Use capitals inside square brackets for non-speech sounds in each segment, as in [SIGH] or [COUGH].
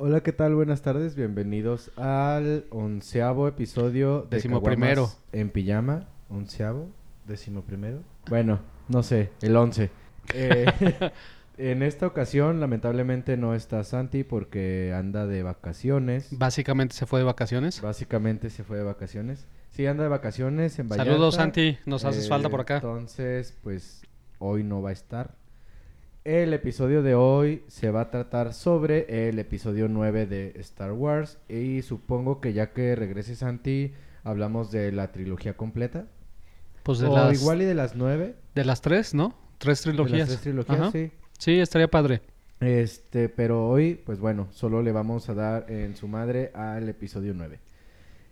Hola, ¿qué tal? Buenas tardes. Bienvenidos al onceavo episodio de Décimo primero. En pijama. Onceavo, décimo primero. Bueno, no sé, el once. Eh, [LAUGHS] [LAUGHS] en esta ocasión, lamentablemente, no está Santi porque anda de vacaciones. Básicamente se fue de vacaciones. Básicamente se fue de vacaciones. Sí, anda de vacaciones en Vallarta. Saludos, Santi. Nos haces Eh, falta por acá. Entonces, pues hoy no va a estar. El episodio de hoy se va a tratar sobre el episodio 9 de Star Wars. Y supongo que ya que regrese Santi, hablamos de la trilogía completa. Pues de o las, igual y de las nueve. de las tres, ¿no? Tres De trilogías. las tres trilogías, Ajá. sí. Sí, estaría padre. Este, pero hoy, pues bueno, solo le vamos a dar en su madre al episodio 9.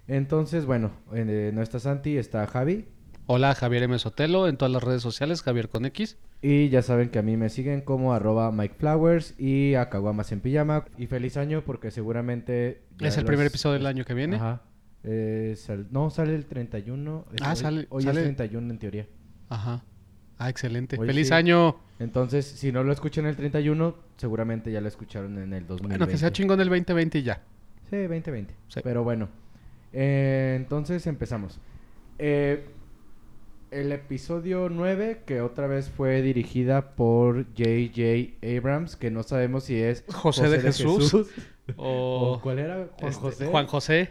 Entonces, bueno, eh, no está Santi, está Javi. Hola, Javier M. Sotelo en todas las redes sociales, Javier con X. Y ya saben que a mí me siguen como arroba Mike Flowers y a Caguamas en Pijama. Y feliz año porque seguramente... Es el los- primer episodio del año que viene. Ajá. Eh, sal- no, sale el 31. es- Ah, hoy- sale- Hoy sale- es 31 en teoría. Ajá. Ah, excelente. Hoy feliz sí. año. Entonces, si no lo escuchan el 31, seguramente ya lo escucharon en el 2020. Bueno, que sea chingón el 2020 y ya. Sí, 2020. Sí. Pero bueno. Eh, entonces empezamos. Eh, el episodio 9, que otra vez fue dirigida por J.J. Abrams, que no sabemos si es José de Jesús. [LAUGHS] O, ¿O cuál era? Juan este, José. Juan José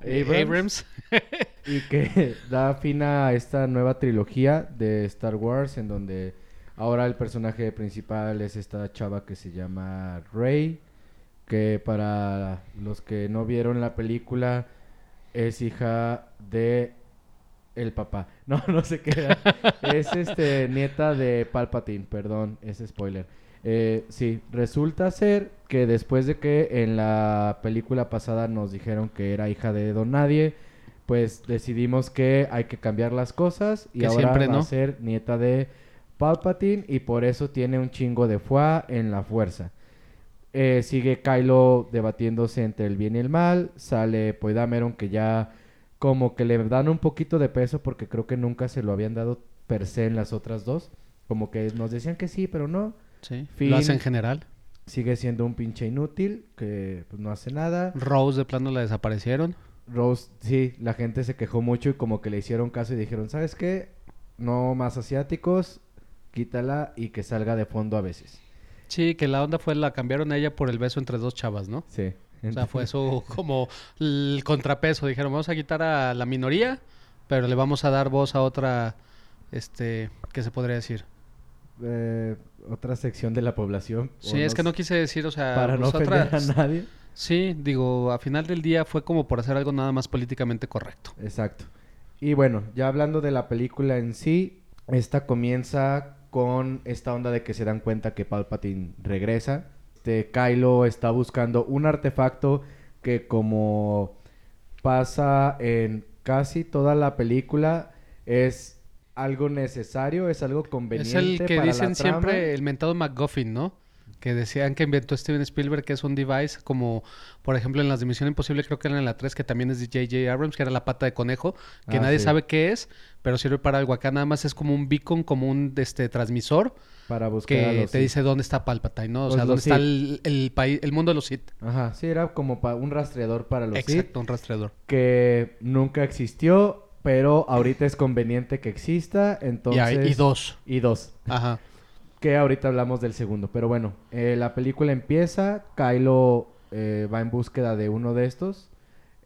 Abrams. Abrams. Y que [LAUGHS] da fin a esta nueva trilogía de Star Wars, en donde ahora el personaje principal es esta chava que se llama Rey, que para los que no vieron la película es hija de el papá. [LAUGHS] No, no sé qué era. es este nieta de Palpatine, perdón, es spoiler. Eh, sí, resulta ser que después de que en la película pasada nos dijeron que era hija de Don Nadie, pues decidimos que hay que cambiar las cosas y Que ahora siempre va a no. ser nieta de Palpatine y por eso tiene un chingo de fuá en la fuerza. Eh, sigue Kylo debatiéndose entre el bien y el mal. Sale Poidameron que ya como que le dan un poquito de peso porque creo que nunca se lo habían dado per se en las otras dos. Como que nos decían que sí, pero no. Sí. Lo hace en general. Sigue siendo un pinche inútil que pues, no hace nada. Rose de plano la desaparecieron. Rose, sí, la gente se quejó mucho y como que le hicieron caso y dijeron, ¿sabes qué? No más asiáticos, quítala y que salga de fondo a veces. Sí, que la onda fue la cambiaron a ella por el beso entre dos chavas, ¿no? Sí. O sea, fue eso [LAUGHS] como el contrapeso. Dijeron, vamos a quitar a la minoría, pero le vamos a dar voz a otra, este, ¿qué se podría decir? Eh, otra sección de la población. Sí, es que no quise decir, o sea, Para no pues, ofender otras- a nadie. Sí, digo, a final del día fue como por hacer algo nada más políticamente correcto. Exacto. Y bueno, ya hablando de la película en sí, esta comienza con esta onda de que se dan cuenta que Palpatine regresa. Este Kylo está buscando un artefacto que como pasa en casi toda la película es algo necesario, es algo Es conveniente el que para dicen siempre el mentado MacGuffin, ¿no? Que decían que inventó Steven Spielberg, que es un device como, por ejemplo, en las de Misión Imposible, creo que era en la 3, que también es de J.J. Abrams, que era la pata de conejo, que Ah, nadie sí. sabe qué es, pero sirve para algo. Acá nada más es como un beacon, como un este, transmisor, para buscar a que los te Sith. dice dónde está Palpatine, ¿no? O Pues sea, dónde está el país, el mundo de los Sith. Ajá, sí, era como pa- un rastreador para los Sith. Exacto, un rastreador. que nunca existió, pero ahorita es conveniente que exista, Y, entonces... hay- y dos. Y dos. Ajá. [LAUGHS] Que ahorita hablamos del segundo. Pero bueno, eh, la película empieza, Kylo eh, va en búsqueda de uno de estos,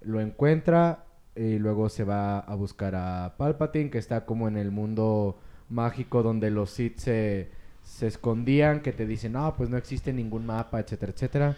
lo encuentra y luego se va a buscar a Palpatine, que está como en el mundo mágico donde los Sith se, se escondían, que te dicen, no, pues no existe ningún mapa, etcétera, etcétera.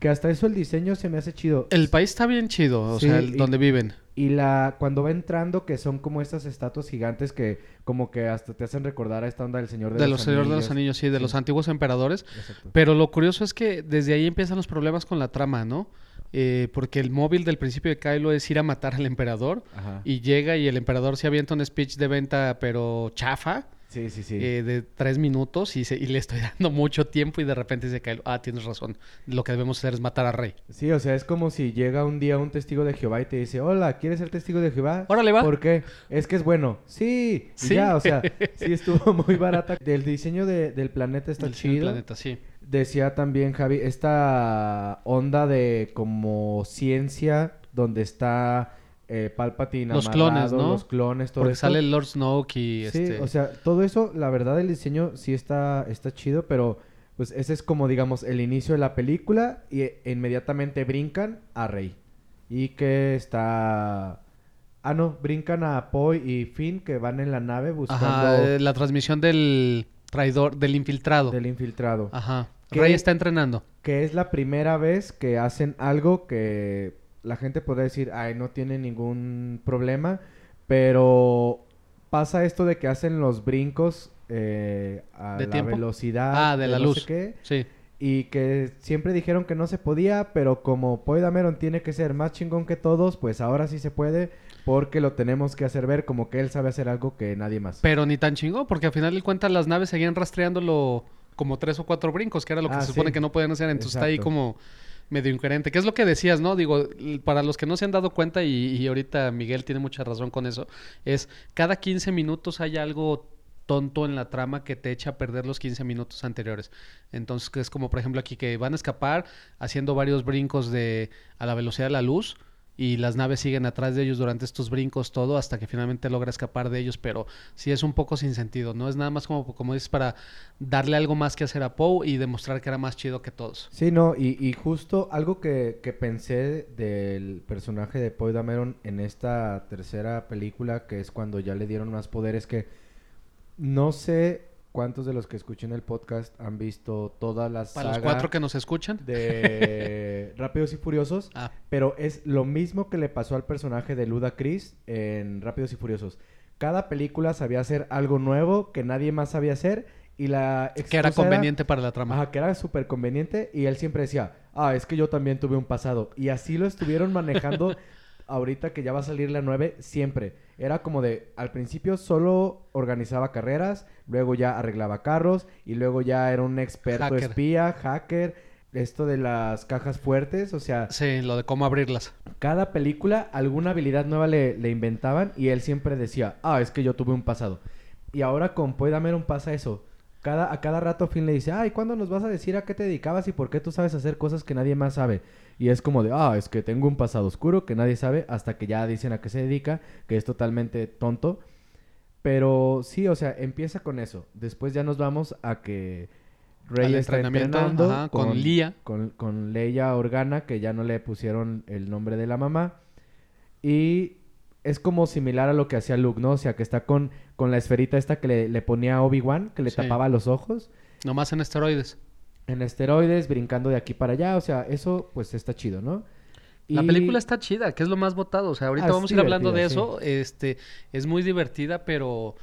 Que hasta eso el diseño se me hace chido. El país está bien chido, o Sí, sea, el- y- donde viven. Y la cuando va entrando, que son como estas estatuas gigantes que como que hasta te hacen recordar a esta onda del Señor de, De, los, los Señor de los Anillos, sí, de Sí. los antiguos emperadores. Exacto. Pero lo curioso es que desde ahí empiezan los problemas con la trama, ¿no? Eh, porque el móvil del principio de Kylo es ir a matar al emperador Ajá. y llega y el emperador se avienta un speech de venta pero chafa Sí, sí, sí. eh, de tres minutos y, se- y le estoy [LAUGHS] dando mucho tiempo y de repente dice Kylo, ah, tienes razón, lo que debemos hacer es matar a Rey. Sí, o sea, es como si llega un día un testigo de Jehová y te dice, hola, ¿quieres ser testigo de Jehová? Órale, va. ¿Por qué? Es que es bueno. Sí, Sí. ya, o sea, [LAUGHS] sí estuvo [LAUGHS] muy barata. Del diseño de- del planeta está cielo del chido. planeta, sí. Decía también Javi, esta onda de como ciencia donde está eh, Palpatine Los amarrado, clones, ¿no? los clones, todo Porque esto. sale Lord Snoke y Sí, este... o sea, todo eso, la verdad, el diseño sí está, está chido, pero pues ese es como, digamos, el inicio de la película y e- inmediatamente brincan a Rey. Y que está... Ah, no, brincan a Poe y Finn que van en la nave buscando Ajá, eh, la transmisión del traidor, del infiltrado. del infiltrado. Ajá. Rey está entrenando. Que es la primera vez que hacen algo que la gente podría decir, ay, no tiene ningún problema, pero pasa esto de que hacen los brincos eh, a ¿De la tiempo? velocidad Ah, de la no sé luz. qué, Sí. y que siempre dijeron que no se podía, pero como Poe Dameron tiene que ser más chingón que todos, pues ahora sí se puede, porque lo tenemos que hacer ver como que él sabe hacer algo que nadie más. Pero ni tan chingón, porque al final de cuentas las naves seguían rastreándolo como tres o cuatro brincos, que era lo que Ah, se supone sí. que no podían hacer. Entonces está ahí como medio incoherente. Que es lo que decías, ¿no? Digo, para los que no se han dado cuenta, y, y ahorita Miguel tiene mucha razón con eso, es cada 15 minutos hay algo tonto en la trama que te echa a perder los 15 minutos anteriores. Entonces, es como por ejemplo aquí que van a escapar haciendo varios brincos de a la velocidad de la luz y las naves siguen atrás de ellos durante estos brincos todo hasta que finalmente logra escapar de ellos, pero sí es un poco sin sentido, ¿no? Es nada más como como dices para darle algo más que hacer a Poe y demostrar que era más chido que todos. Sí, no, y, y justo algo que, que pensé del personaje de Poe Dameron en esta tercera película, que es cuando ya le dieron más poderes, que no sé cuántos de los que escuchen el podcast han visto todas las Para los cuatro que nos escuchan. de [LAUGHS] Rápidos y Furiosos, Ah, pero es lo mismo que le pasó al personaje de Luda Chris en Rápidos y Furiosos. Cada película sabía hacer algo nuevo que nadie más sabía hacer y la que era conveniente para la trama. Ajá, que era súper conveniente y él siempre decía, ah, es que yo también tuve un pasado. Y así lo estuvieron manejando [LAUGHS] ahorita que ya va a salir la 9, siempre. Era como de, al principio solo organizaba carreras, luego ya arreglaba carros y luego ya era un experto Hacker. espía, hacker, esto de las cajas fuertes, o sea, Sí, lo de cómo abrirlas. cada película alguna habilidad nueva le, le inventaban y él siempre decía, ah, es que yo tuve un pasado. Y ahora con Poe Dameron pasa eso. Cada, a cada rato Finn le dice, ay, ¿cuándo nos vas a decir a qué te dedicabas y por qué tú sabes hacer cosas que nadie más sabe? Y es como de, ah, es que tengo un pasado oscuro que nadie sabe hasta que ya dicen a qué se dedica, que es totalmente tonto. Pero sí, o sea, empieza con eso. Después ya nos vamos a que Rey Al está entrenando ajá, con Leia. Con, con Leia Organa, que ya no le pusieron el nombre de la mamá. Y es como similar a lo que hacía Luke, ¿no? O sea, que está con, con la esferita esta que le, le ponía a Obi-Wan, que le Sí. tapaba los ojos. Nomás en esteroides. En esteroides, brincando de aquí para allá. O sea, eso pues está chido, ¿no? La película está chida, que es lo más votado. O sea, ahorita Ah, vamos a ir hablando de eso. Este, es muy divertida, pero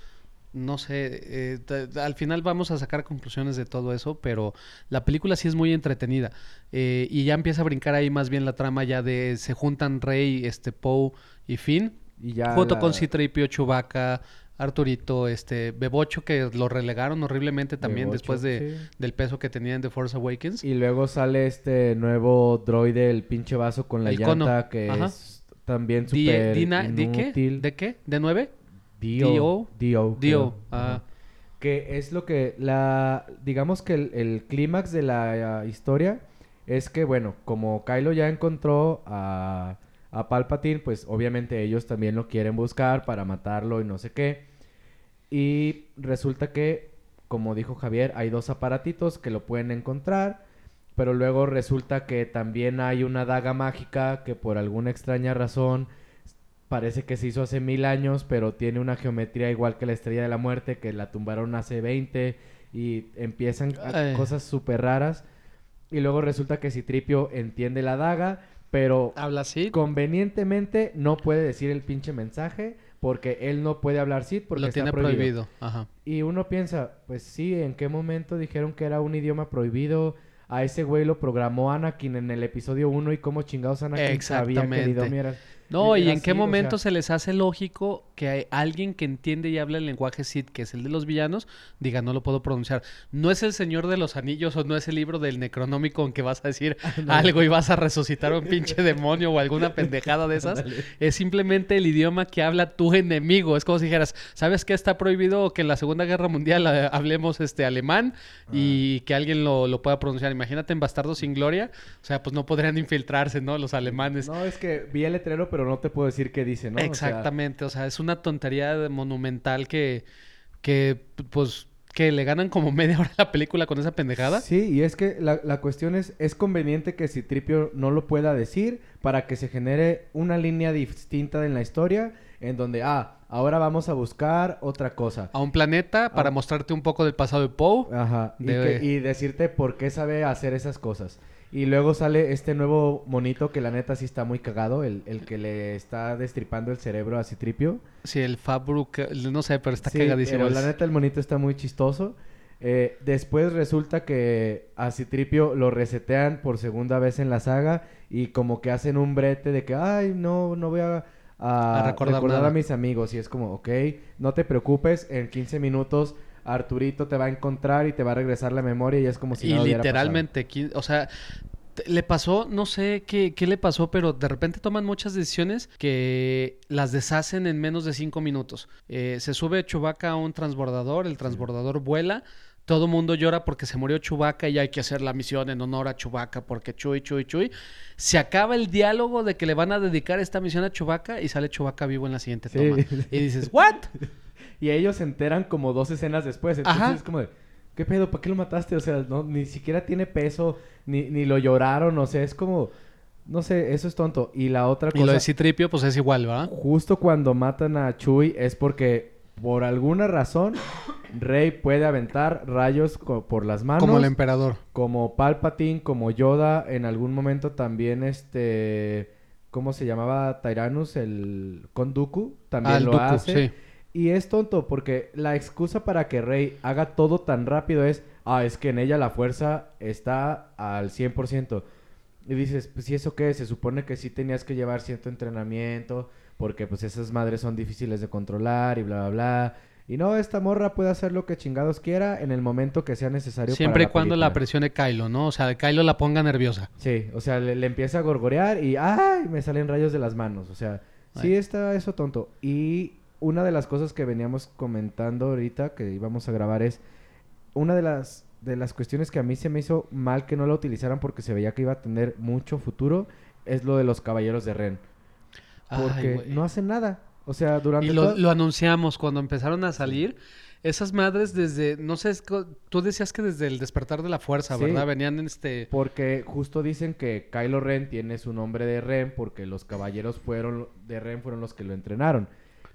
no sé, eh, al final vamos a sacar conclusiones de todo eso, pero la película sí es muy entretenida. Eh, y ya empieza a brincar ahí más bien la trama ya de se juntan Rey, este, Poe y Finn, y ya junto la- con C-3PO, Chewbacca, Arturito, este, Bebocho, que lo relegaron horriblemente también Bebocho, después de, sí. del peso que tenían de Force Awakens. Y luego sale este nuevo droide, el pinche vaso con la El cono. llanta, que Ajá. es también súper Dina- ¿De qué? ¿De qué? ¿De nueve? Dio. Dio. Dio. Dio. Ah. Que es lo que la... Digamos que el, el clímax de la eh, historia es que, bueno, como Kylo ya encontró a, a Palpatine, pues obviamente ellos también lo quieren buscar para matarlo y no sé qué. Y resulta que, como dijo Javier, hay dos aparatitos que lo pueden encontrar. Pero luego resulta que también hay una daga mágica que por alguna extraña razón parece que se hizo hace mil años, pero tiene una geometría igual que la Estrella de la Muerte, que la tumbaron hace 20 y empiezan cosas súper raras. Y luego resulta que Citripio entiende la daga, pero Habla así. convenientemente no puede decir el pinche mensaje porque él no puede hablar Cid porque lo está tiene prohibido. prohibido. Ajá. Y uno piensa, pues sí, ¿en qué momento dijeron que era un idioma prohibido? A ese güey lo programó Anakin en el episodio 1 y cómo chingados Anakin sabía que el Exactamente. idioma era... No, y en qué o momento sea, se les hace lógico que hay alguien que entiende y habla el lenguaje Sith, que es el de los villanos, diga, no lo puedo pronunciar. No es el Señor de los Anillos o no es el libro del Necronómico en que vas a decir [LAUGHS] algo y vas a resucitar a un pinche demonio o alguna pendejada de esas. Es simplemente el idioma que habla tu enemigo. Es como si dijeras, ¿sabes qué está prohibido que en la Segunda Guerra Mundial eh, hablemos este alemán y que alguien lo, lo pueda pronunciar? Imagínate en Bastardo sin Gloria. O sea, pues no podrían infiltrarse, ¿no? Los alemanes. No, es que vi el letrero, pero no te puedo decir qué dice, ¿no? O sea, Exactamente, o sea, es una tontería monumental que, que, pues, que le ganan como [LAUGHS] media hora la película con esa pendejada. Sí, y es que la, la cuestión es, es conveniente que Citripio no lo pueda decir para que se genere una línea distinta en la historia en donde, ah, ahora vamos a buscar otra cosa. A un planeta para Ah. mostrarte un poco del pasado de Poe. Ajá, y, que- y decirte por qué sabe hacer esas cosas. Y luego sale este nuevo monito que la neta sí está muy cagado, el, el que le está destripando el cerebro a Citripio. Sí, el Fabruk, no sé, pero está Sí, cagadísimo. pero la neta el monito está muy chistoso. Eh, después resulta que a Citripio lo resetean por segunda vez en la saga y como que hacen un brete de que, ay, no, no voy a, a A recordar recordar, nada". a mis amigos. Y es como, ok, no te preocupes, en 15 minutos Arturito te va a encontrar y te va a regresar la memoria y es como si y nada literalmente, o sea, le pasó, no sé qué, qué le pasó, pero de repente toman muchas decisiones que las deshacen en menos de cinco minutos. Eh, se sube Chubaca a un transbordador, el transbordador vuela. Todo mundo llora porque se murió Chubaca y hay que hacer la misión en honor a Chubaca porque Chuy, Chuy, Chuy. Se acaba el diálogo de que le van a dedicar esta misión a Chubaca y sale Chubaca vivo en la siguiente Sí. toma. Y dices, [LAUGHS] ¿what? Y ellos se enteran como dos escenas después. Entonces Ajá. es como de, ¿qué pedo? ¿Para qué lo mataste? O sea, no, ni siquiera tiene peso, ni, ni lo lloraron, o sea, es como, no sé, eso es tonto. Y la otra Y lo cosa, de Citripio, pues es igual, ¿verdad? justo cuando matan a Chuy es porque, por alguna razón, Rey puede aventar rayos por las manos. Como el emperador. como Palpatine, como Yoda, en algún momento también este... ¿Cómo se llamaba? Tyrannus, el Konduku, también Ah, el lo Dooku, hace. sí. Y es tonto porque la excusa para que Rey haga todo tan rápido es, ah, es que en ella la fuerza está al 100%. Y dices, pues, ¿y eso qué? Se supone que sí tenías que llevar cierto entrenamiento porque pues esas madres son difíciles de controlar y bla, bla, bla. Y no, esta morra puede hacer lo que chingados quiera en el momento que sea necesario Siempre y cuando la presione Kylo, ¿no? O sea, Kylo la ponga nerviosa. Sí, o sea, le, le empieza a gorgorear y ¡ay! Me salen rayos de las manos. O sea, sí está eso tonto. Y una de las cosas que veníamos comentando ahorita que íbamos a grabar es una de las de las cuestiones que a mí se me hizo mal que no la utilizaran porque se veía que iba a tener mucho futuro es lo de los caballeros de Ren. Porque no hacen nada. O sea, durante Y lo, anunciamos cuando empezaron a salir. Esas madres desde, no sé, tú decías que desde el despertar de la fuerza, Sí. ¿verdad? Venían en este... Porque justo dicen que Kylo Ren tiene su nombre de Ren porque los caballeros fueron de Ren fueron los que lo entrenaron.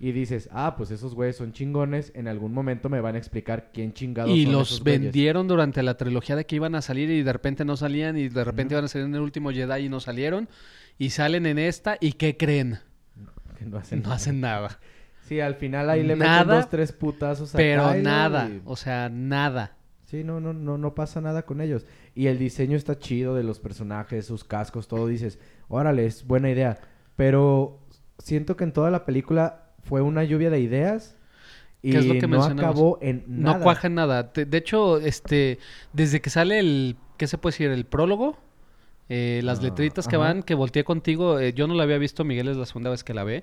Y dices, ah, pues esos güeyes son chingones. En algún momento me van a explicar quién chingados Y son los esos güeyes". vendieron durante la trilogía de que iban a salir y de repente no salían y de repente Ujú. iban a salir en el último Jedi y no salieron. Y salen en esta y ¿qué creen? [LAUGHS] Que no hacen, No hacen nada. Sí, al final ahí le Nada, meten dos, tres putazos a Pero Kylo nada, y- o sea, nada. Sí, no, no, no, no pasa nada con ellos. Y el diseño está chido de los personajes, sus cascos, todo. Dices, órale, es buena idea. Pero siento que en toda la película fue una lluvia de ideas. Y ¿Qué es lo que no acabó en nada. No cuaja en nada. De, de hecho, este, desde que sale el, ¿qué se puede decir? El prólogo, eh, las Ah, letritas que ajá. van, que volteé contigo, eh, yo no la había visto, Miguel es la segunda vez que la ve.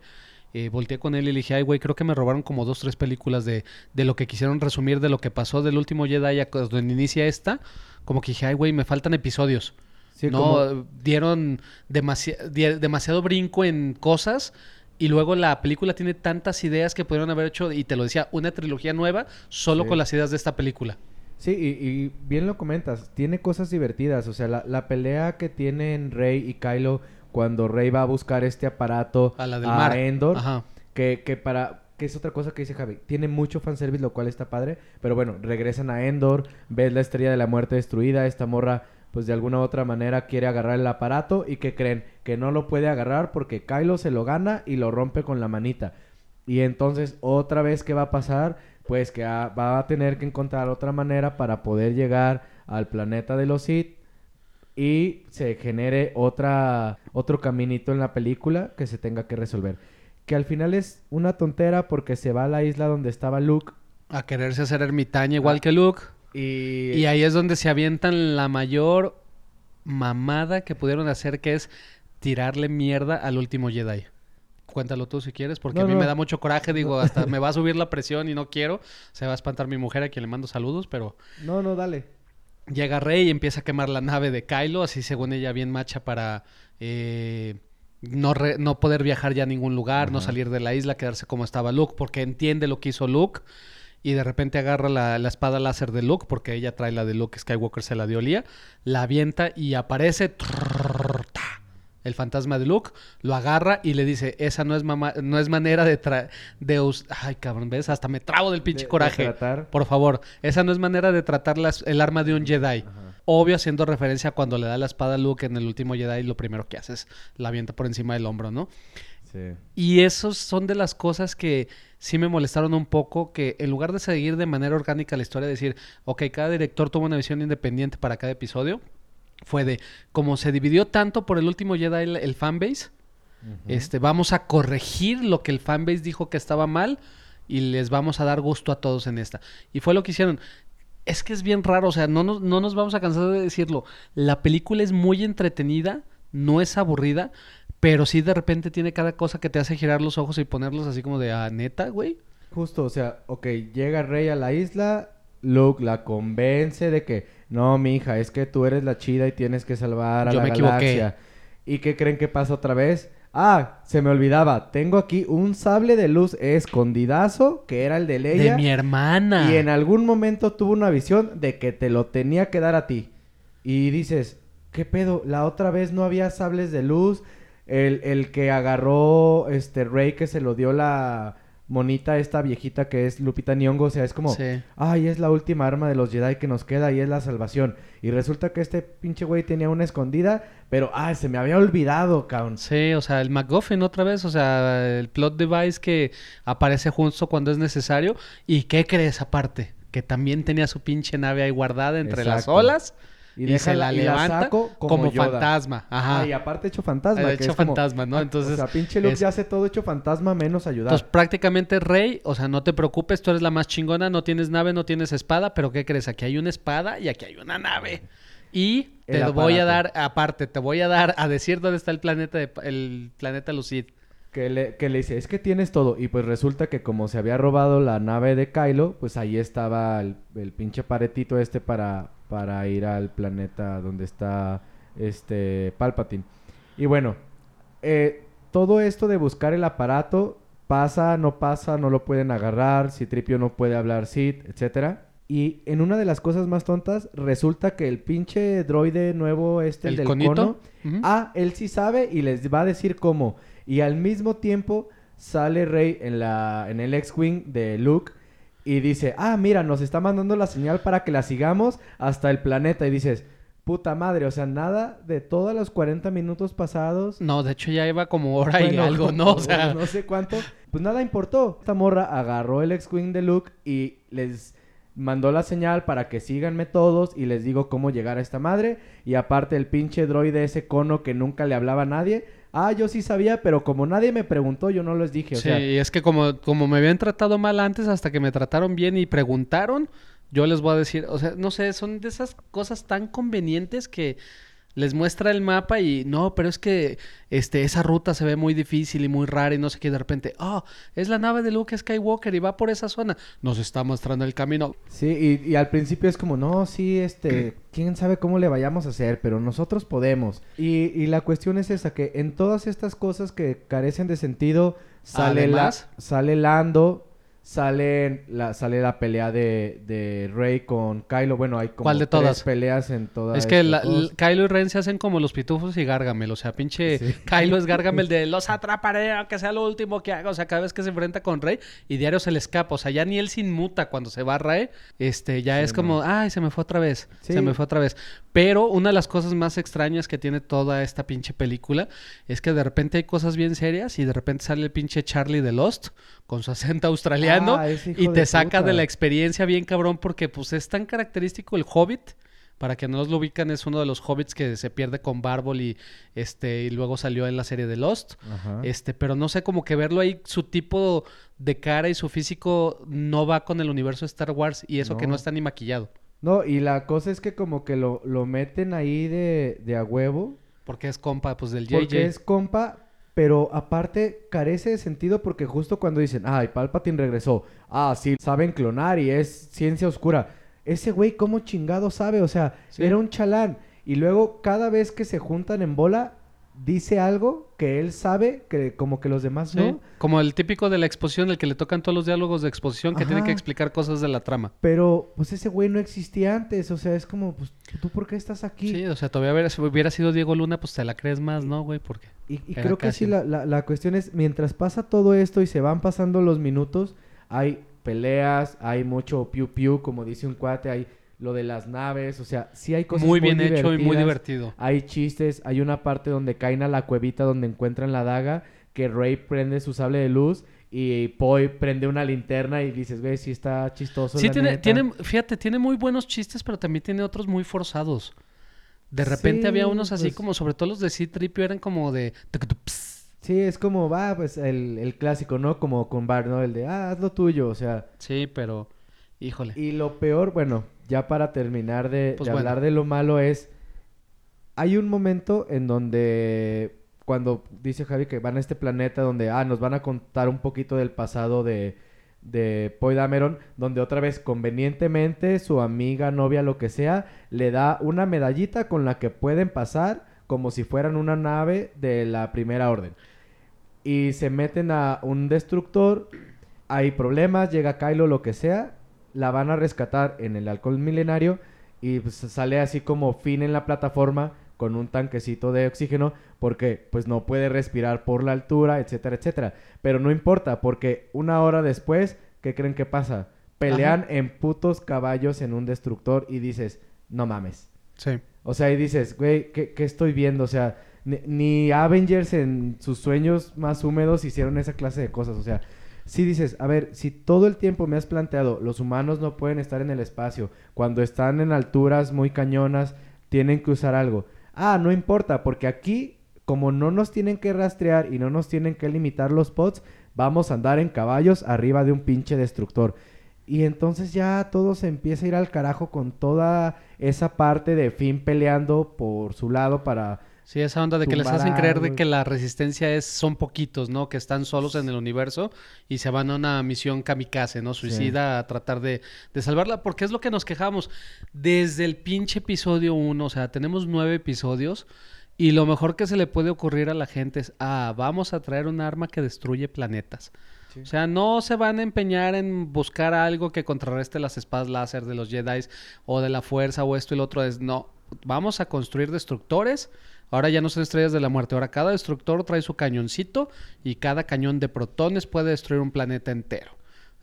Eh, volteé con él y le dije, ay, güey, creo que me robaron como dos, tres películas de, de lo que quisieron resumir de lo que pasó del último Jedi a donde inicia esta. Como que dije, ay, güey, me faltan episodios. Sí, no, como- dieron demasi- di- demasiado brinco en cosas y luego la película tiene tantas ideas que pudieron haber hecho, y te lo decía, una trilogía nueva solo Sí. con las ideas de esta película. Sí, y, y bien lo comentas, tiene cosas divertidas, o sea, la, la pelea que tienen Rey y Kylo cuando Rey va a buscar este aparato A la del mar. Endor, Ajá. que, que para que es otra cosa que dice Javi, tiene mucho fanservice, lo cual está padre, pero bueno, regresan a Endor, ves la estrella de la muerte destruida, esta morra pues de alguna u otra manera quiere agarrar el aparato y que creen que no lo puede agarrar porque Kylo se lo gana y lo rompe con la manita. Y entonces otra vez qué va a pasar, pues que ah, va a tener que encontrar otra manera para poder llegar al planeta de los Sith y se genere otra otro caminito en la película que se tenga que resolver. Que al final es una tontera porque se va a la isla donde estaba Luke A quererse hacer ermitaña igual que Luke. Y, Y ahí es donde se avientan la mayor mamada que pudieron hacer, que es tirarle mierda al último Jedi. Cuéntalo tú si quieres, porque No, a mí no. me da mucho coraje. Digo, hasta me va a subir la [LAUGHS] presión y no quiero. Se va a espantar mi mujer a quien le mando saludos, pero No, no, dale. llega Rey y empieza a quemar la nave de Kylo, así según ella bien macha para eh, no, re- no poder viajar ya a ningún lugar, no salir de la isla, quedarse como estaba Luke, porque entiende lo que hizo Luke. Y de repente agarra la, la espada láser de Luke, porque ella trae la de Luke Skywalker, se la dio Lía, la avienta y aparece trrr, ta, el fantasma de Luke, lo agarra y le dice, esa no es, mama- no es manera de... tra- de Ay, cabrón, ¿ves? Hasta me trabo del pinche De- de coraje. tratar. Por favor, esa no es manera de tratar las- el arma de un Jedi. Ajá. Obvio, haciendo referencia a cuando le da la espada a Luke en el último Jedi, lo primero que hace es la avienta por encima del hombro, ¿no? Sí. Y esos son de las cosas que sí me molestaron un poco, que en lugar de seguir de manera orgánica la historia, decir, ok, cada director tuvo una visión independiente para cada episodio, fue de, como se dividió tanto por el último Jedi el, el fanbase, este, vamos a corregir lo que el fanbase dijo que estaba mal y les vamos a dar gusto a todos en esta. Y fue lo que hicieron. Es que es bien raro, o sea, no nos, no nos vamos a cansar de decirlo. La película es muy entretenida, no es aburrida, pero sí de repente tiene cada cosa que te hace girar los ojos y ponerlos así como de, ah, neta, güey. Justo, o sea, ok, llega Rey a la isla, Luke la convence de que, no, mi hija, es que tú eres la chida y tienes que salvar a Yo la me equivoqué. galaxia. ¿Y qué creen que pasa otra vez? Ah, se me olvidaba, tengo aquí un sable de luz escondidazo, que era el de De Leia, mi hermana. y en algún momento tuvo una visión de que te lo tenía que dar a ti. Y dices, ¿qué pedo? La otra vez no había sables de luz. El, el que agarró este Rey que se lo dio la monita esta viejita que es Lupita Nyong'o, o sea, es como, Sí. ay, es la última arma de los Jedi que nos queda y es la salvación. Y resulta que este pinche güey tenía una escondida, pero, ay, se me había olvidado, cabrón. Sí, o sea, el MacGuffin otra vez, o sea, el plot device que aparece justo cuando es necesario. ¿Y qué crees aparte? Que también tenía su pinche nave ahí guardada entre las olas y, deja se la y levanta saco como, fantasma. Ajá. Ah, y aparte hecho fantasma. Eh, que hecho es como- fantasma, ¿no? ah, Entonces, O sea, pinche Luke es- ya hace todo hecho fantasma menos ayudar. Entonces, prácticamente Rey, o sea, no te preocupes, tú eres la más chingona, no tienes nave, no tienes espada, pero ¿qué crees? Aquí hay una espada y aquí hay una nave. Y te voy a dar, aparte, te voy a dar a decir dónde está el planeta de, el planeta Lucid. Que le, que le dice, es que tienes todo. Y pues resulta que como se había robado la nave de Kylo, pues ahí estaba el, el pinche paretito este para, para ir al planeta donde está este Palpatine. Y bueno, eh, todo esto de buscar el aparato pasa, no pasa, no lo pueden agarrar, si Tripio no puede hablar Sid, etcétera. Y en una de las cosas más tontas, resulta que el pinche droide nuevo este, el, ¿El del conito? cono. Ah, él sí sabe y les va a decir cómo. Y al mismo tiempo sale Rey en la en el X-Wing de Luke y dice, "Ah, mira, nos está mandando la señal para que la sigamos hasta el planeta." Y dices, "Puta madre, o sea, nada de todos los 40 minutos pasados." No, de hecho ya iba como hora y algo, ¿no? [LAUGHS] O sea, [LAUGHS] no sé cuánto. Pues nada importó. Esta morra agarró el X-Wing de Luke y les mandó la señal para que síganme todos y les digo cómo llegar a esta madre. Y aparte el pinche droide ese cono que nunca le hablaba a nadie. Ah, yo sí sabía, pero como nadie me preguntó, yo no les dije. Sí, es que como, como me habían tratado mal antes, hasta que me trataron bien y preguntaron, yo les voy a decir, o sea, no sé, son de esas cosas tan convenientes que les muestra el mapa y no, pero es que este, esa ruta se ve muy difícil y muy rara y no sé qué, de repente, oh, es la nave de Luke Skywalker y va por esa zona. Nos está mostrando el camino. Sí, y, y al principio es como, no, sí, este, [CLEARS THROAT] quién sabe cómo le vayamos a hacer, pero nosotros podemos. Y, y la cuestión es esa, que en todas estas cosas que carecen de sentido, sale, la, Además- sale Lando, sale la, sale la pelea de, de Rey con Kylo. Bueno, hay como ¿Cuál de tres todas? peleas en todas es que la- Kylo y Ren se hacen como los pitufos y Gargamel. O sea, pinche Sí. Kylo es Gargamel de [LAUGHS] los atraparé, aunque sea lo último que haga. O sea, cada vez que se enfrenta con Rey y diario se le escapa. O sea, ya ni él se inmuta cuando se va a Rey. Este, ya Sí, es como, ay, se me fue otra vez. Sí. Se me fue otra vez. Pero una de las cosas más extrañas que tiene toda esta pinche película es que de repente hay cosas bien serias y de repente sale el pinche Charlie de Lost con su acento australiano Ah, y de te saca puta. de la experiencia bien cabrón porque pues es tan característico el Hobbit Para que no los lo ubican, es uno de los hobbits que se pierde con Barbol y este y luego salió en la serie de Lost. Ajá. Este, pero no sé, como que verlo ahí, su tipo de cara y su físico no va con el universo de Star Wars y eso que no No. está ni maquillado. No, y la cosa es que como que lo, lo meten ahí de, de a huevo. Porque es compa, pues del JJ. Porque es compa, pero aparte carece de sentido porque justo cuando dicen, ay, Palpatine regresó. Ah, sí, saben clonar y es ciencia oscura. Ese güey, ¿cómo chingado sabe? O sea, Sí. era un chalán. Y luego cada vez que se juntan en bola, dice algo que él sabe que como que los demás Sí, no. Como el típico de la exposición, el que le tocan todos los diálogos de exposición que tiene que explicar cosas de la trama. Pero pues ese güey no existía antes. O sea, es como, pues, ¿tú por qué estás aquí? Sí, o sea, todavía hubiera, si hubiera sido Diego Luna, pues te la crees más, ¿no, güey? Porque Y, y creo que sí, la, la- la cuestión es, mientras pasa todo esto y se van pasando los minutos, hay peleas, hay mucho piu piu, como dice un cuate, hay lo de las naves, o sea, sí hay cosas muy bien hecho y muy divertido. Hay chistes, hay una parte donde caen a la cuevita donde encuentran la daga, que Rey prende su sable de luz y Poi prende una linterna y dices, güey, sí está chistoso. Sí, la tiene, neta". tiene, fíjate, tiene muy buenos chistes, pero también tiene otros muy forzados. De repente Sí, había unos así pues- como, sobre todo los de C-Tripio, eran como de... Sí, es como, va, pues el, el clásico, ¿no? Como con Bart, ¿no? El de, ah, haz lo tuyo, o sea... Sí, pero... Híjole. Y lo peor, bueno, ya para terminar de, Pues de bueno. hablar de lo malo es, hay un momento en donde cuando dice Javi que van a este planeta donde, ah, nos van a contar un poquito del pasado de, de Poe Dameron, donde otra vez convenientemente su amiga, novia, lo que sea, le da una medallita con la que pueden pasar como si fueran una nave de la primera orden. Y se meten a un destructor, hay problemas, llega Kylo, lo que sea, la van a rescatar en el alcohol milenario y pues, sale así como fin en la plataforma con un tanquecito de oxígeno porque pues no puede respirar por la altura, etcétera, etcétera. Pero no importa porque una hora después, ¿qué creen que pasa? Pelean en putos caballos en un destructor y dices, no mames. Sí. O sea, y dices, güey, ¿qué, qué estoy viendo? O sea, ni, ni Avengers en sus sueños más húmedos hicieron esa clase de cosas. O sea, si dices, a ver, si todo el tiempo me has planteado, los humanos no pueden estar en el espacio, cuando están en alturas muy cañonas, tienen que usar algo. Ah, no importa, porque aquí, como no nos tienen que rastrear y no nos tienen que limitar los pods, vamos a andar en caballos arriba de un pinche destructor. Y entonces ya todo se empieza a ir al carajo con toda esa parte de Finn peleando por su lado para... Sí, esa onda de que les hacen creer de que la resistencia es son poquitos, ¿no? Que están solos en el universo y se van a una misión kamikaze, ¿no? Suicida a tratar de, de salvarla, porque es lo que nos quejamos desde el pinche episodio 1, o sea, tenemos nueve episodios y lo mejor que se le puede ocurrir a la gente es, ah, vamos a traer un arma que destruye planetas. Sí. O sea, no se van a empeñar en buscar algo que contrarreste las espadas láser de los Jedi o de la fuerza o esto y lo otro. Es no, vamos a construir destructores. Ahora ya no son estrellas de la muerte. Ahora cada destructor trae su cañoncito y cada cañón de protones puede destruir un planeta entero.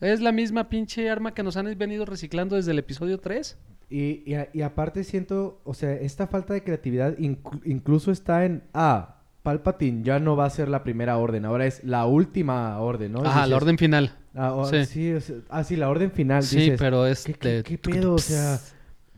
Es la misma pinche arma que nos han venido reciclando desde el episodio 3. Y, y, a- y aparte siento, o sea, esta falta de creatividad inclu- incluso está en... Ah, Palpatine ya no va a ser la primera orden, ahora es la última orden, ¿no? Ajá, la orden final. ah, sí. sí. o sea, ah, sí, la orden final. Sí, dices, pero es ¿qué, qué pedo? O sea,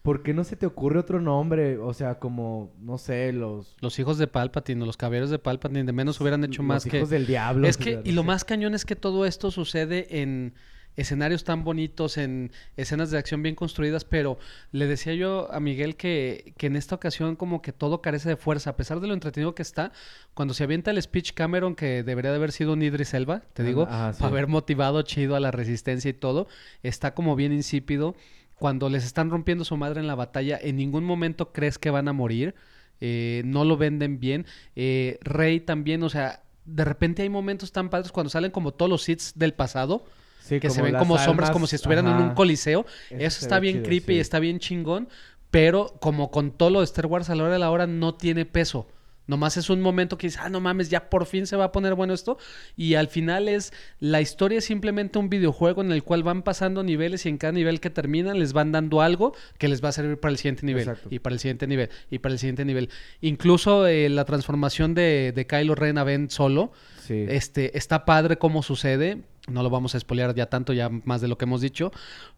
¿por qué no se te ocurre otro nombre? O sea, como, no sé, los... Los hijos de Palpatine o los caballeros de Palpatine de menos hubieran hecho más los que... hijos del diablo. Es que, y lo más cañón es que todo esto sucede en escenarios tan bonitos, en escenas de acción bien construidas, pero le decía yo a Miguel que, que en esta ocasión como que todo carece de fuerza, a pesar de lo entretenido que está, cuando se avienta el speech Cameron, que debería de haber sido un Idris Elba, te digo, Ajá, sí. para haber motivado chido a la resistencia y todo, está como bien insípido. Cuando les están rompiendo su madre en la batalla, en ningún momento crees que van a morir. eh, no lo venden bien. Eh, Rey también, o sea, de repente hay momentos tan padres cuando salen como todos los hits del pasado, Sí, que se ven como sombras, almas, como si estuvieran en un coliseo. Eso está bien chido, creepy y está bien chingón, pero como con todo lo de Star Wars a la hora de la hora no tiene peso. Nomás es un momento que dices, ah, no mames, ya por fin se va a poner bueno esto. Y al final es, la historia es simplemente un videojuego en el cual van pasando niveles y en cada nivel que terminan les van dando algo que les va a servir para el siguiente nivel. Exacto. Y para el siguiente nivel. Y para el siguiente nivel. Incluso eh, la transformación de, de Kylo Ren a Ben solo. Sí. Este, está padre cómo sucede. No lo vamos a spoilear ya tanto, ya más de lo que hemos dicho.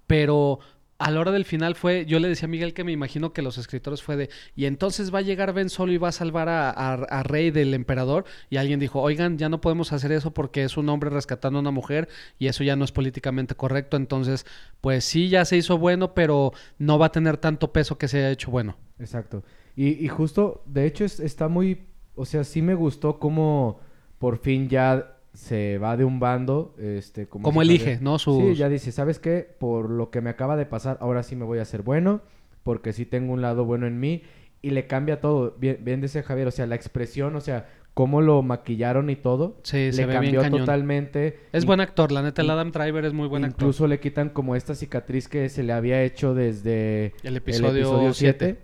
Pero a la hora del final fue, yo le decía a Miguel que me imagino que los escritores fue de, y entonces va a llegar Ben Solo y va a salvar a, a- Rey del emperador, y alguien dijo, oigan, ya no podemos hacer eso porque es un hombre rescatando a una mujer, y eso ya no es políticamente correcto, entonces, pues sí, ya se hizo bueno, pero no va a tener tanto peso que se haya hecho bueno. Exacto. Y, y justo, de hecho, es- está muy... O sea, sí me gustó cómo por fin ya se va de un bando. Este, como Como si elige, ¿no? Sus... Sí, ya dice, ¿sabes qué? Por lo que me acaba de pasar, ahora sí me voy a hacer bueno, porque sí tengo un lado bueno en mí. Y le cambia todo. Bien, bien dice Javier, o sea, la expresión, o sea, cómo lo maquillaron y todo. Sí, se le ve bien cambió cañón. totalmente. Es Y- buen actor, la neta, el Adam Driver es muy buen actor. Incluso le quitan como esta cicatriz que se le había hecho desde El episodio siete.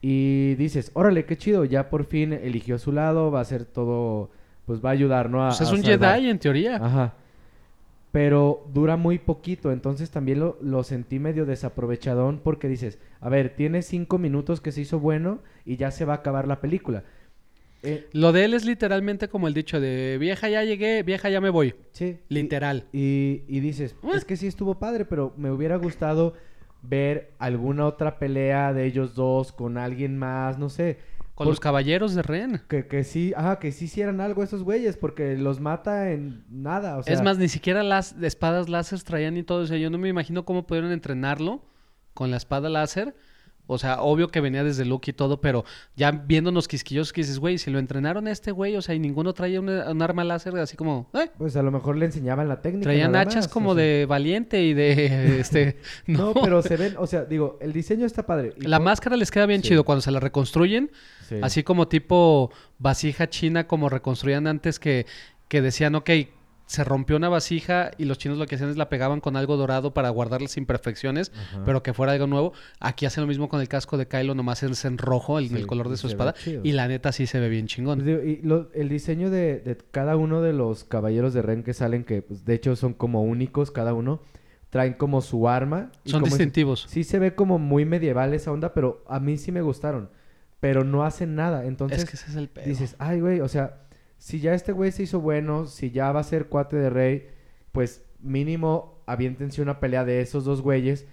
Y dices, órale, qué chido, ya por fin eligió su lado, va a ser todo, pues va a ayudar, ¿no? A, Pues es a un salvar. Jedi en teoría. Ajá. Pero dura muy poquito, entonces también lo, lo sentí medio desaprovechadón porque dices, a ver, tiene cinco minutos que se hizo bueno y ya se va a acabar la película. Eh, Lo de él es literalmente como el dicho de vieja ya llegué, vieja ya me voy. sí. Literal. Y, y dices, es que sí estuvo padre, pero me hubiera gustado ver alguna otra pelea de ellos dos con alguien más, no sé. Con Por- los caballeros de Ren. que, que sí, ajá, que sí hicieran algo esos güeyes, porque los mata en nada. O sea, es más, ni siquiera las espadas láser traían y todo. O sea, yo no me imagino cómo pudieron entrenarlo con la espada láser. O sea, obvio que venía desde Luke y todo, pero ya viéndonos quisquillosos que dices, güey, si lo entrenaron a este güey, o sea, y ninguno traía un arma láser así como, ¿eh? Pues a lo mejor le enseñaban la técnica. Traían hachas como o sea. de valiente y de, [LAUGHS] este, [LAUGHS] No, pero se ven, o sea, digo, el diseño está padre. Y La por- máscara les queda bien Sí. chido cuando se la reconstruyen. Sí. Así como tipo vasija china, como reconstruían antes que, que decían, ok, se rompió una vasija y los chinos lo que hacían es la pegaban con algo dorado para guardar las imperfecciones, Ajá. pero que fuera algo nuevo. Aquí hacen lo mismo con el casco de Kylo, nomás es en rojo, el, Sí, el color de su espada. Y la neta sí se ve bien chingón. digo, y lo- el diseño de, de cada uno de los caballeros de Ren que salen, que pues, de hecho son como únicos cada uno, traen como su arma. y Son como es- distintivos. Sí se ve como muy medieval esa onda, pero a mí sí me gustaron. Pero no hacen nada. Entonces es que ese es el pedo. dices, ay, güey, o sea, si ya este güey se hizo bueno, si ya va a ser cuate de rey, pues mínimo aviéntense una pelea de esos dos güeyes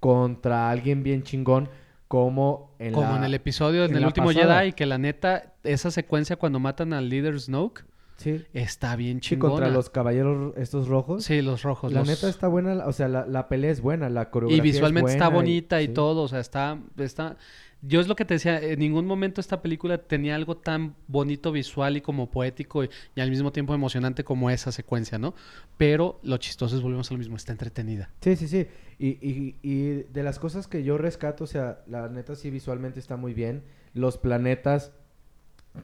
contra alguien bien chingón, como en Como la- en el episodio, en, en el último pasada. Jedi, que la neta, esa secuencia cuando matan al líder Snoke, Sí, está bien sí, chingona. contra los caballeros estos rojos. Sí, los rojos. La los- neta está buena, o sea, la, la pelea es buena, la coreografía Y es visualmente está bonita y, sí. todo, o sea, está, está... Yo es lo que te decía, en ningún momento esta película tenía algo tan bonito visual y como poético y, al mismo tiempo emocionante como esa secuencia, ¿no? Pero lo chistoso es, volvemos a lo mismo, está entretenida. Sí, sí, sí. Y, y, y de las cosas que yo rescato, o sea, la neta sí visualmente está muy bien. Los planetas,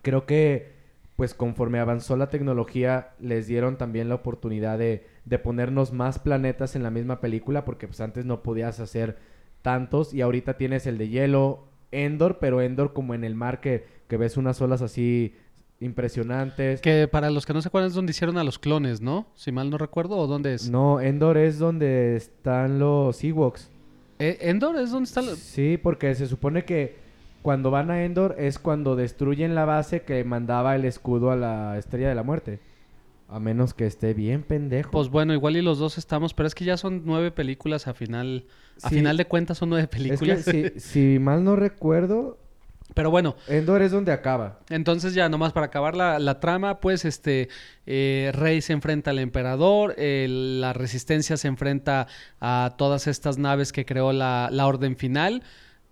creo que pues conforme avanzó la tecnología, les dieron también la oportunidad de, de ponernos más planetas en la misma película, porque pues antes no podías hacer tantos y ahorita tienes el de hielo, Endor, pero Endor como en el mar que, que ves unas olas así impresionantes. Que para los que no se acuerdan es donde hicieron a los clones, ¿no? Si mal no recuerdo, ¿o dónde es? No, Endor es donde están los Ewoks. Eh, ¿Endor es donde está? la- Sí, porque se supone que cuando van a Endor es cuando destruyen la base que mandaba el escudo a la Estrella de la Muerte. A menos que esté bien pendejo. Pues bueno, igual y los dos estamos, pero es que ya son nueve películas a final... A final de cuentas son nueve es que películas. si, [LAUGHS] si mal no recuerdo, Pero bueno, Endor es donde acaba. Entonces ya nomás para acabar la, la trama, pues este eh, Rey se enfrenta al emperador, eh, la resistencia se enfrenta a todas estas naves que creó la, la orden final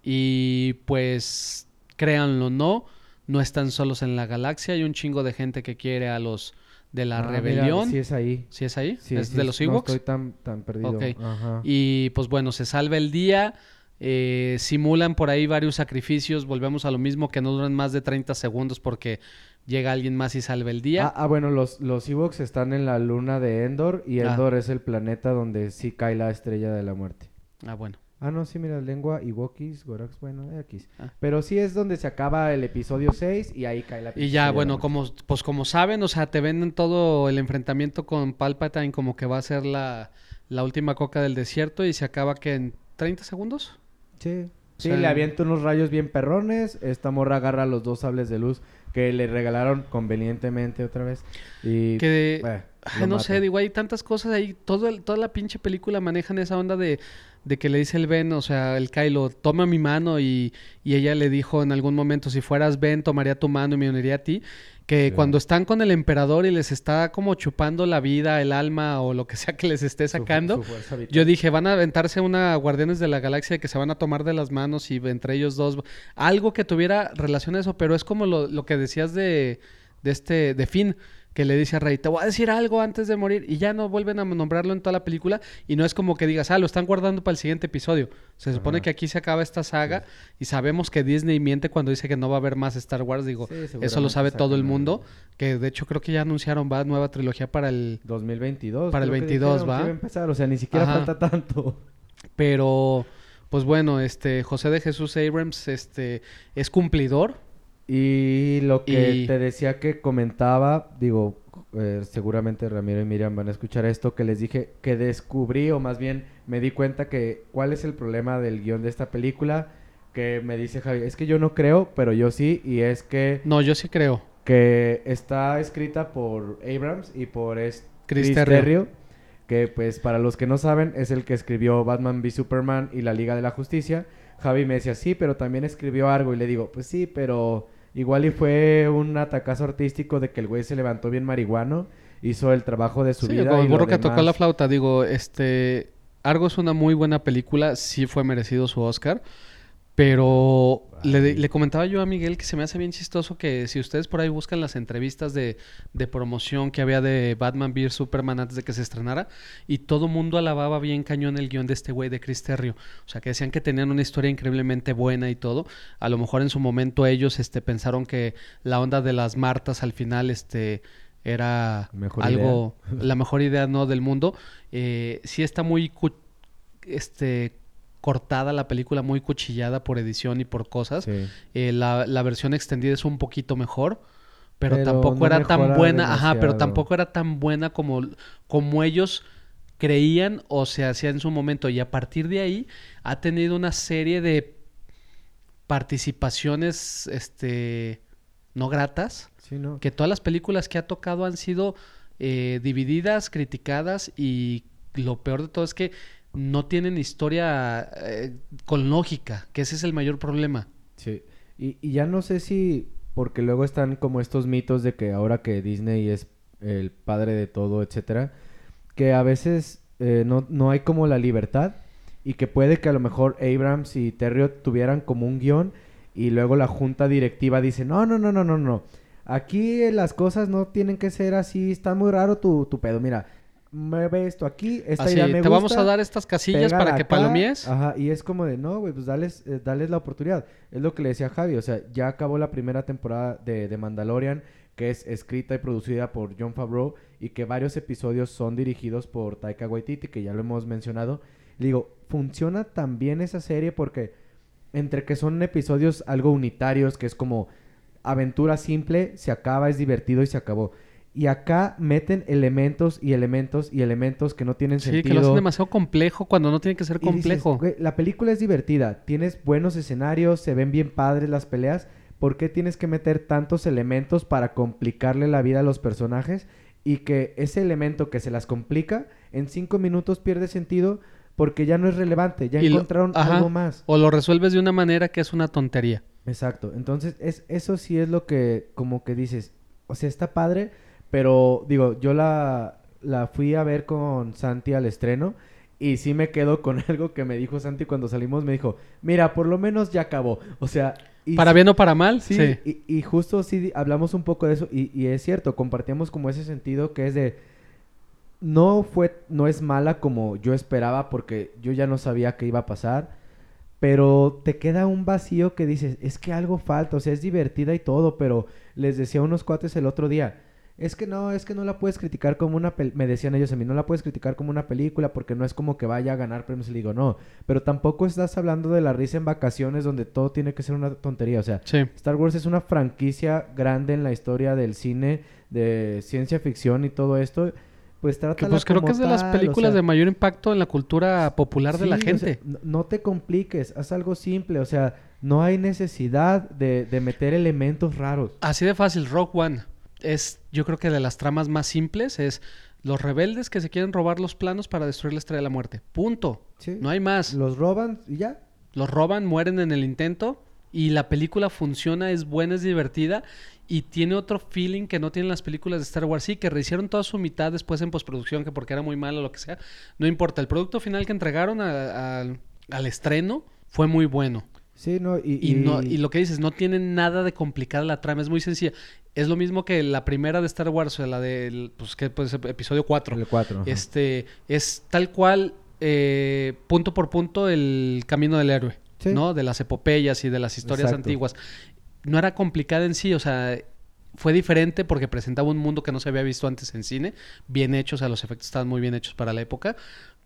y pues créanlo o no, no están solos en la galaxia, hay un chingo de gente que quiere a los de la Ah, rebelión. sí es ahí. ¿Sí es ahí? Sí, ¿Es de los No Ewoks? estoy tan, tan perdido. Ajá. Y pues bueno, se salva el día. eh, simulan por ahí varios sacrificios. Volvemos a lo mismo que no duran más de 30 segundos porque llega alguien más y salva el día. Ah, ah, bueno, los, los Ewoks están en la luna de Endor y Ah. Endor es el planeta donde sí cae la Estrella de la Muerte. Ah, bueno. Ah, no, sí, mira, lengua, Iwokis, Gorax, bueno, X. Ah. Pero sí es donde se acaba el episodio 6 y ahí cae la Y ya, bueno, como, pues como saben, o sea, te venden todo el enfrentamiento con Palpatine como que va a ser la, la última coca del desierto y se acaba que en 30 segundos. Sí. Sí, sea, le avienta unos rayos bien perrones. Esta morra agarra los dos sables de luz que le regalaron convenientemente otra vez. Y... Que Ay, lo no mata. sé, digo, hay tantas cosas ahí. Todo el- toda la pinche película manejan esa onda de, de que le dice el Ben, o sea, el Kylo, toma mi mano y, y ella le dijo en algún momento, si fueras Ben, tomaría tu mano y me uniría a ti. Que Sí. cuando están con el emperador y les está como chupando la vida, el alma o lo que sea que les esté sacando, su yo dije, van a aventarse una Guardianes de la Galaxia que se van a tomar de las manos y entre ellos dos, algo que tuviera relación a eso, pero es como lo, lo que decías de, de este, de Finn, que le dice a Rey, te voy a decir algo antes de morir, y ya no vuelven a nombrarlo en toda la película, y no es como que digas, ah, lo están guardando para el siguiente episodio. Se supone Ajá. que aquí se acaba esta saga, y sabemos que Disney miente cuando dice que no va a haber más Star Wars, digo, Sí, eso lo sabe todo el mundo, que de hecho creo que ya anunciaron, va, nueva trilogía para el... 2022. Para el creo que 22, dijeron que ¿va? a empezar, o sea, ni siquiera Ajá. falta tanto. Pero, pues bueno, este José de Jesús Abrams este, es cumplidor. Y lo que Y- te decía que comentaba, digo, eh, seguramente Ramiro y Miriam van a escuchar esto, que les dije que descubrí, o más bien me di cuenta que cuál es el problema del guion de esta película, que me dice Javi, es que yo no creo, pero yo sí, y es que, No, yo sí creo. que está escrita por Abrams y por es- Chris Chris Terrio. Terrio, que pues para los que no saben es el que escribió Batman v Superman y la Liga de la Justicia. Javi me decía, sí, pero también escribió algo y le digo, pues sí, pero igual y fue un atacazo artístico de que el güey se levantó bien marihuano, hizo el trabajo de su Sí, vida. como el burro que tocó la flauta, digo, este Argo es una muy buena película, sí fue merecido su Oscar, pero le, le comentaba yo a Miguel que se me hace bien chistoso que si ustedes por ahí buscan las entrevistas de, de promoción que había de Batman v Superman antes de que se estrenara, y todo mundo alababa bien cañón el guion de este güey de Chris Terrio, o sea que decían que tenían una historia increíblemente buena y todo, a lo mejor en su momento ellos este, pensaron que la onda de las Martas al final este, era Mejor algo, la mejor idea no del mundo. Eh, sí está muy cu- este cortada la película, muy cuchillada por edición y por cosas. Sí. Eh, la, la versión extendida es un poquito mejor, pero, Pero tampoco no era tan buena, ajá, pero tampoco era tan buena como, como ellos creían o se hacía en su momento. Y a partir de ahí ha tenido una serie de participaciones este no gratas Sí, ¿no? que todas las películas que ha tocado han sido eh, divididas, criticadas y lo peor de todo es que no tienen historia eh, con lógica, que ese es el mayor problema. Sí. Y, y ya no sé si, porque luego están como estos mitos de que ahora que Disney es el padre de todo, etcétera, que a veces eh, no, no hay como la libertad y que puede que a lo mejor Abrams y Terrio tuvieran como un guion y luego la junta directiva dice, no, no, no, no, no, no. Aquí las cosas no tienen que ser así, está muy raro tu, tu pedo. Mira, mueve esto aquí, esta Así, idea me te vamos a dar estas casillas para que acá. palomies. Ajá, y es como de, no, güey, pues dales, eh, dales la oportunidad. Es lo que le decía a Javi, o sea, ya acabó la primera temporada de, de Mandalorian, que es escrita y producida por John Favreau, y que varios episodios son dirigidos por Taika Waititi, que ya lo hemos mencionado. Le digo, funciona tan bien esa serie porque entre que son episodios algo unitarios, que es como aventura simple, se acaba, es divertido y se acabó. Y acá meten elementos y elementos y elementos que no tienen Sí, sentido. que lo hacen demasiado complejo cuando no tiene que ser dices, complejo. "Güey, la película es divertida, tienes buenos escenarios, se ven bien padres las peleas. ¿Por qué tienes que meter tantos elementos para complicarle la vida a los personajes? Y que ese elemento que se las complica, en cinco minutos pierde sentido porque ya no es relevante, ya Y lo- encontraron ajá. algo más. O lo resuelves de una manera que es una tontería. Exacto. Entonces, es, eso sí es lo que como que dices, o sea, está padre, pero digo, yo la, la fui a ver con Santi al estreno y sí me quedo [LAUGHS] con algo que me dijo Santi cuando salimos, me dijo, mira, por lo menos ya acabó. O sea... y para sí- bien o para mal, Sí, sí. Y, y justo sí hablamos un poco de eso y, y es cierto, compartíamos como ese sentido que es de no fue no es mala como yo esperaba porque yo ya no sabía qué iba a pasar, pero te queda un vacío que dices, es que algo falta, o sea, es divertida y todo, pero les decía a unos cuates el otro día, es que no, es que no la puedes criticar como una pel me decían ellos a mí, no la puedes criticar como una película porque no es como que vaya a ganar premios y le digo, no, pero tampoco estás hablando de la risa en vacaciones donde todo tiene que ser una tontería, o sea, Sí. Star Wars es una franquicia grande en la historia del cine, de ciencia ficción y todo esto. Pues trata Que pues creo que es de las películas de mayor impacto en la cultura popular de la gente. no, no te compliques, haz algo simple. O sea, no hay necesidad de, de meter elementos raros. Así de fácil, Rock One es, yo creo que de las tramas más simples es los rebeldes que se quieren robar los planos para destruir la Estrella de la Muerte. Punto. Sí. No hay más. Los roban y ya. Los roban, mueren en el intento y la película funciona, es buena, es divertida y tiene otro feeling que no tienen las películas de Star Wars. Sí, que rehicieron toda su mitad después en postproducción, que porque era muy malo o lo que sea. No importa, el producto final que entregaron a- a- al estreno fue muy bueno. Sí, no, y, Y, no, y lo que dices, no tiene nada de complicada la trama, es muy sencilla. Es lo mismo que la primera de Star Wars, o sea, la del, pues, que puede ser episodio 4. el 4. Este, es tal cual, eh, punto por punto, el camino del héroe, Sí. ¿no? De las epopeyas y de las historias Exacto. antiguas. No era complicada en sí, o sea, fue diferente porque presentaba un mundo que no se había visto antes en cine, bien hecho, o sea, los efectos estaban muy bien hechos para la época,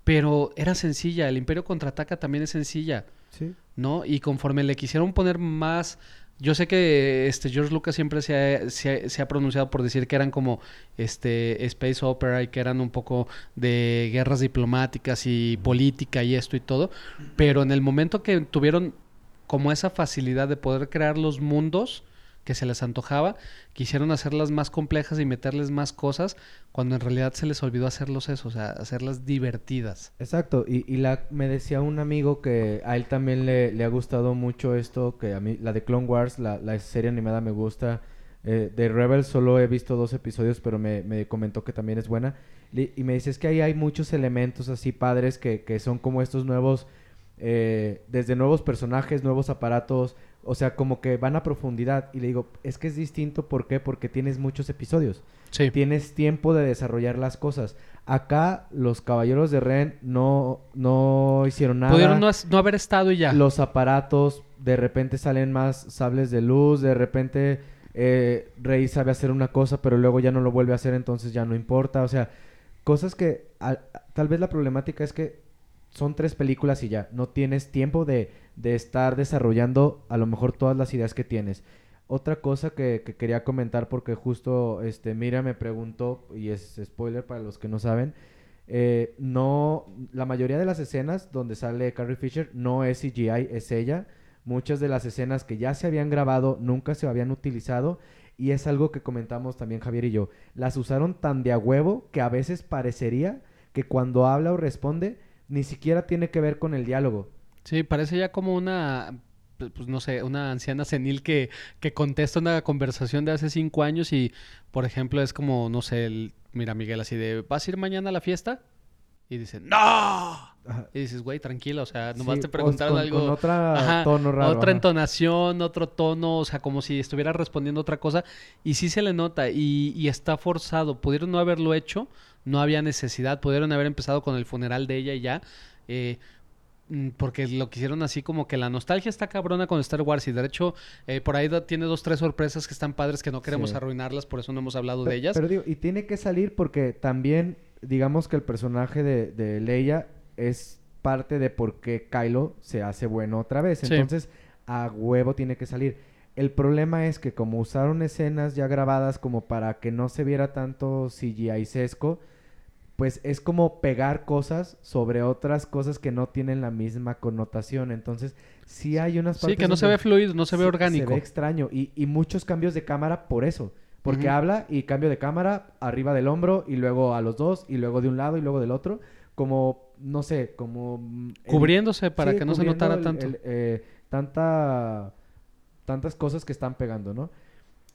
pero era sencilla, el Imperio Contraataca también es sencilla. Sí. ¿No? Y conforme le quisieron poner más... Yo sé que este George Lucas siempre se ha, se ha- pronunciado por decir que eran como este space opera y que eran un poco de guerras diplomáticas y política y esto y todo, pero en el momento que tuvieron como esa facilidad de poder crear los mundos que se les antojaba, quisieron hacerlas más complejas y meterles más cosas, cuando en realidad se les olvidó hacerlos eso, o sea, hacerlas divertidas. Exacto, y, y la, me decía un amigo que a él también le, ha gustado mucho esto, que a mí, la de Clone Wars, la, serie animada me gusta. Eh, de Rebels solo he visto dos episodios, pero me, me comentó que también es buena. Li- Y me dice, es que ahí hay muchos elementos así padres que, que son como estos nuevos, eh, desde nuevos personajes, nuevos aparatos, o sea, como que van a profundidad. Y le digo, es que es distinto, ¿por qué? Porque tienes muchos episodios Sí. tienes tiempo de desarrollar las cosas. Acá los caballeros de Ren no, no hicieron nada. Pudieron no, no haber estado y ya. Los aparatos, de repente salen más sables de luz, de repente eh, Rey sabe hacer una cosa, pero luego ya no lo vuelve a hacer, entonces ya no importa. O sea, cosas que al- tal vez la problemática es que son tres películas y ya, no tienes tiempo de, de estar desarrollando a lo mejor todas las ideas que tienes. Otra cosa que, que quería comentar porque justo este Mira me preguntó y es spoiler para los que no saben, eh, no la mayoría de las escenas donde sale Carrie Fisher no es CGI, es ella. Muchas de las escenas que ya se habían grabado nunca se habían utilizado y es algo que comentamos también Javier y yo. Las usaron tan de a huevo que a veces parecería que cuando habla o responde ni siquiera tiene que ver con el diálogo. Sí, parece ya como una, pues pues, no sé, una anciana senil que, que contesta una conversación de hace cinco años y, por ejemplo, es como, no sé, el- mira Miguel así de, ¿vas a ir mañana a la fiesta? Y dice, ¡No! Ajá. Y dices, güey, tranquila, o sea, nomás Sí, te preguntaron con- algo. con otra Ajá, tono raro, Otra ajá. entonación, otro tono, o sea, como si estuviera respondiendo otra cosa. Y sí se le nota y, y está forzado. Pudieron no haberlo hecho, no había necesidad. Pudieron haber empezado con el funeral de ella y ya. eh, mm, porque lo quisieron así como que la nostalgia está cabrona con Star Wars y de hecho eh, por ahí da- tiene dos, tres sorpresas que están padres que no queremos Sí. arruinarlas, por eso no hemos hablado de ellas. Pero digo, y tiene que salir porque también, digamos que el personaje de, de Leia es parte de por qué Kylo se hace bueno otra vez. Sí. Entonces, a huevo tiene que salir. El problema es que como usaron escenas ya grabadas como para que no se viera tanto CGI sesco, pues es como pegar cosas sobre otras cosas que no tienen la misma connotación. Entonces, sí hay unas sí, partes que no se ve fluido, no se ve Sí, orgánico. Se ve extraño. Y, y muchos cambios de cámara por eso. Porque habla y cambio de cámara arriba del hombro y luego a los dos y luego de un lado y luego del otro. Como, no sé, como... mm, el- Cubriéndose para sí, que no se notara el- tanto. el, eh, tanta... Tantas cosas que están pegando, ¿no?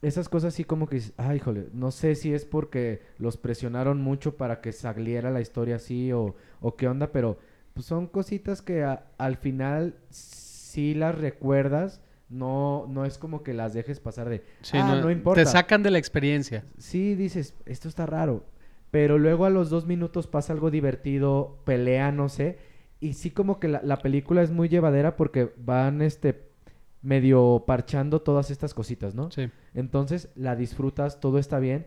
Esas cosas sí como que... Ay, híjole, no sé si es porque los presionaron mucho para que saliera la historia así o, o qué onda, pero pues son cositas que a- al final sí las recuerdas, no, no es como que las dejes pasar de, Sí, ah, no, importa. Te sacan de la experiencia. Sí, dices, esto está raro, pero luego a los dos minutos pasa algo divertido, pelea, no sé, y sí como que la, la película es muy llevadera porque van, este, medio parchando todas estas cositas, ¿no? Sí. Entonces la disfrutas, todo está bien,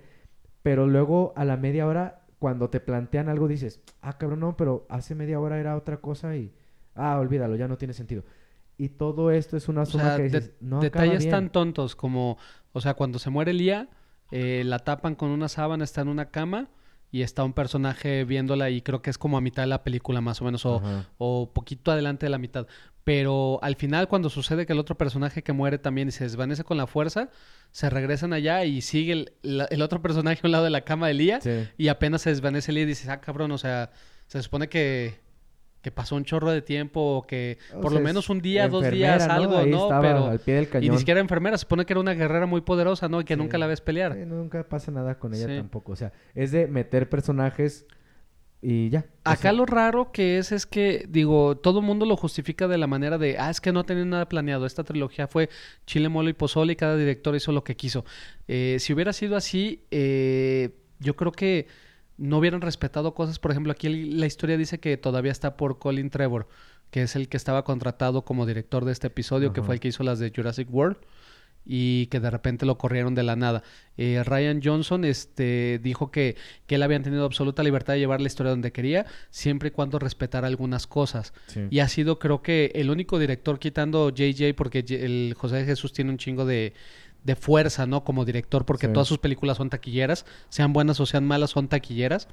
pero luego a la media hora, cuando te plantean algo, dices, ah, cabrón, no, pero hace media hora era otra cosa y, ah, olvídalo, ya no tiene sentido. Y todo esto es una O suma sea, que de- dices, no detalles bien". tan tontos como, o sea, cuando se muere Lía, eh, la tapan con una sábana, está en una cama y está un personaje viéndola y creo que es como a mitad de la película más o menos o, o poquito adelante de la mitad. Pero al final cuando sucede que el otro personaje que muere también y se desvanece con la fuerza, se regresan allá y sigue el, la- el otro personaje a un lado de la cama de Lía Sí. y apenas se desvanece Lía y dices, ah, cabrón, o sea, se supone que, que pasó un chorro de tiempo o que O por sea, lo menos un día, dos días, ¿no? algo, Ahí ¿no? Pero... al pie del Y cañón. ni siquiera enfermera, se supone que era una guerrera muy poderosa, ¿no? Y que Sí. nunca la ves pelear. Sí, nunca pasa nada con ella tampoco. O sea, es de meter personajes y ya. O Acá lo raro que es es que, digo, todo el mundo lo justifica de la manera de, ah, es que no tenían nada planeado. Esta trilogía fue chile, mole y pozole y cada director hizo lo que quiso. Eh, si hubiera sido así, eh, yo creo que no hubieran respetado cosas. Por ejemplo, aquí la historia dice que todavía está por Colin Trevor, que es el que estaba contratado como director de este episodio, que fue el que hizo las de Jurassic World y que de repente lo corrieron de la nada. Eh, Ryan Johnson este, dijo que, que él había tenido absoluta libertad de llevar la historia donde quería, siempre y cuando respetara algunas cosas. sí. Y ha sido, creo que, el único director quitando JJ, porque el José Jesús tiene un chingo de, de fuerza, ¿no? Como director, porque Sí. todas sus películas son taquilleras, sean buenas o sean malas, son taquilleras.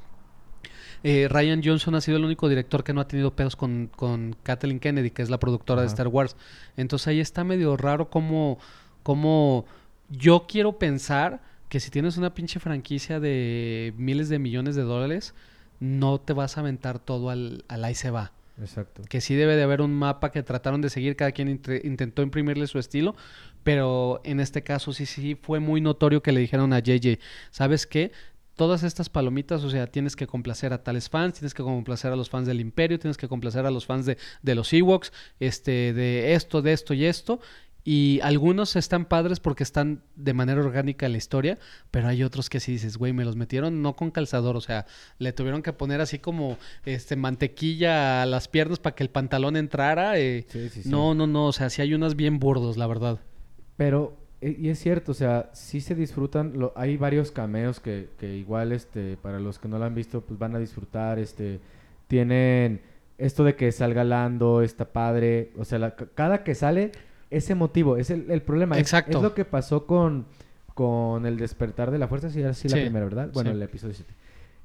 Eh, Ryan Johnson ha sido el único director que no ha tenido pedos con, con Kathleen Kennedy, que es la productora de. Star Wars. Entonces ahí está medio raro como, como yo quiero pensar que si tienes una pinche franquicia de miles de millones de dólares, no te vas a aventar todo al, al ahí se va. Exacto. Que sí debe de haber un mapa que trataron de seguir, cada quien intentó imprimirle su estilo, pero en este caso sí, sí fue muy notorio que le dijeron a JJ, ¿sabes qué? Todas estas palomitas, o sea, tienes que complacer a tales fans, tienes que complacer a los fans del Imperio, tienes que complacer a los fans de, de los Ewoks, este, de esto, de esto y esto. Y algunos están padres porque están de manera orgánica en la historia, pero hay otros que sí dices, güey, me los metieron no con calzador, o sea, le tuvieron que poner así como este mantequilla a las piernas para que el pantalón entrara. eh, Sí, sí, sí. No, no, no, o sea, sí hay unas bien burdos, la verdad. Pero, e- y es cierto, o sea, sí se disfrutan, lo- hay varios cameos que, que igual, este, para los que no lo han visto, pues van a disfrutar, este, tienen esto de que salga Lando, está padre, o sea, la- ca- cada que sale, es emotivo, es el, el problema. Exacto. Es, lo que pasó con, con el despertar de la fuerza, sí, era así la primera, ¿verdad? Bueno, sí. el episodio 7.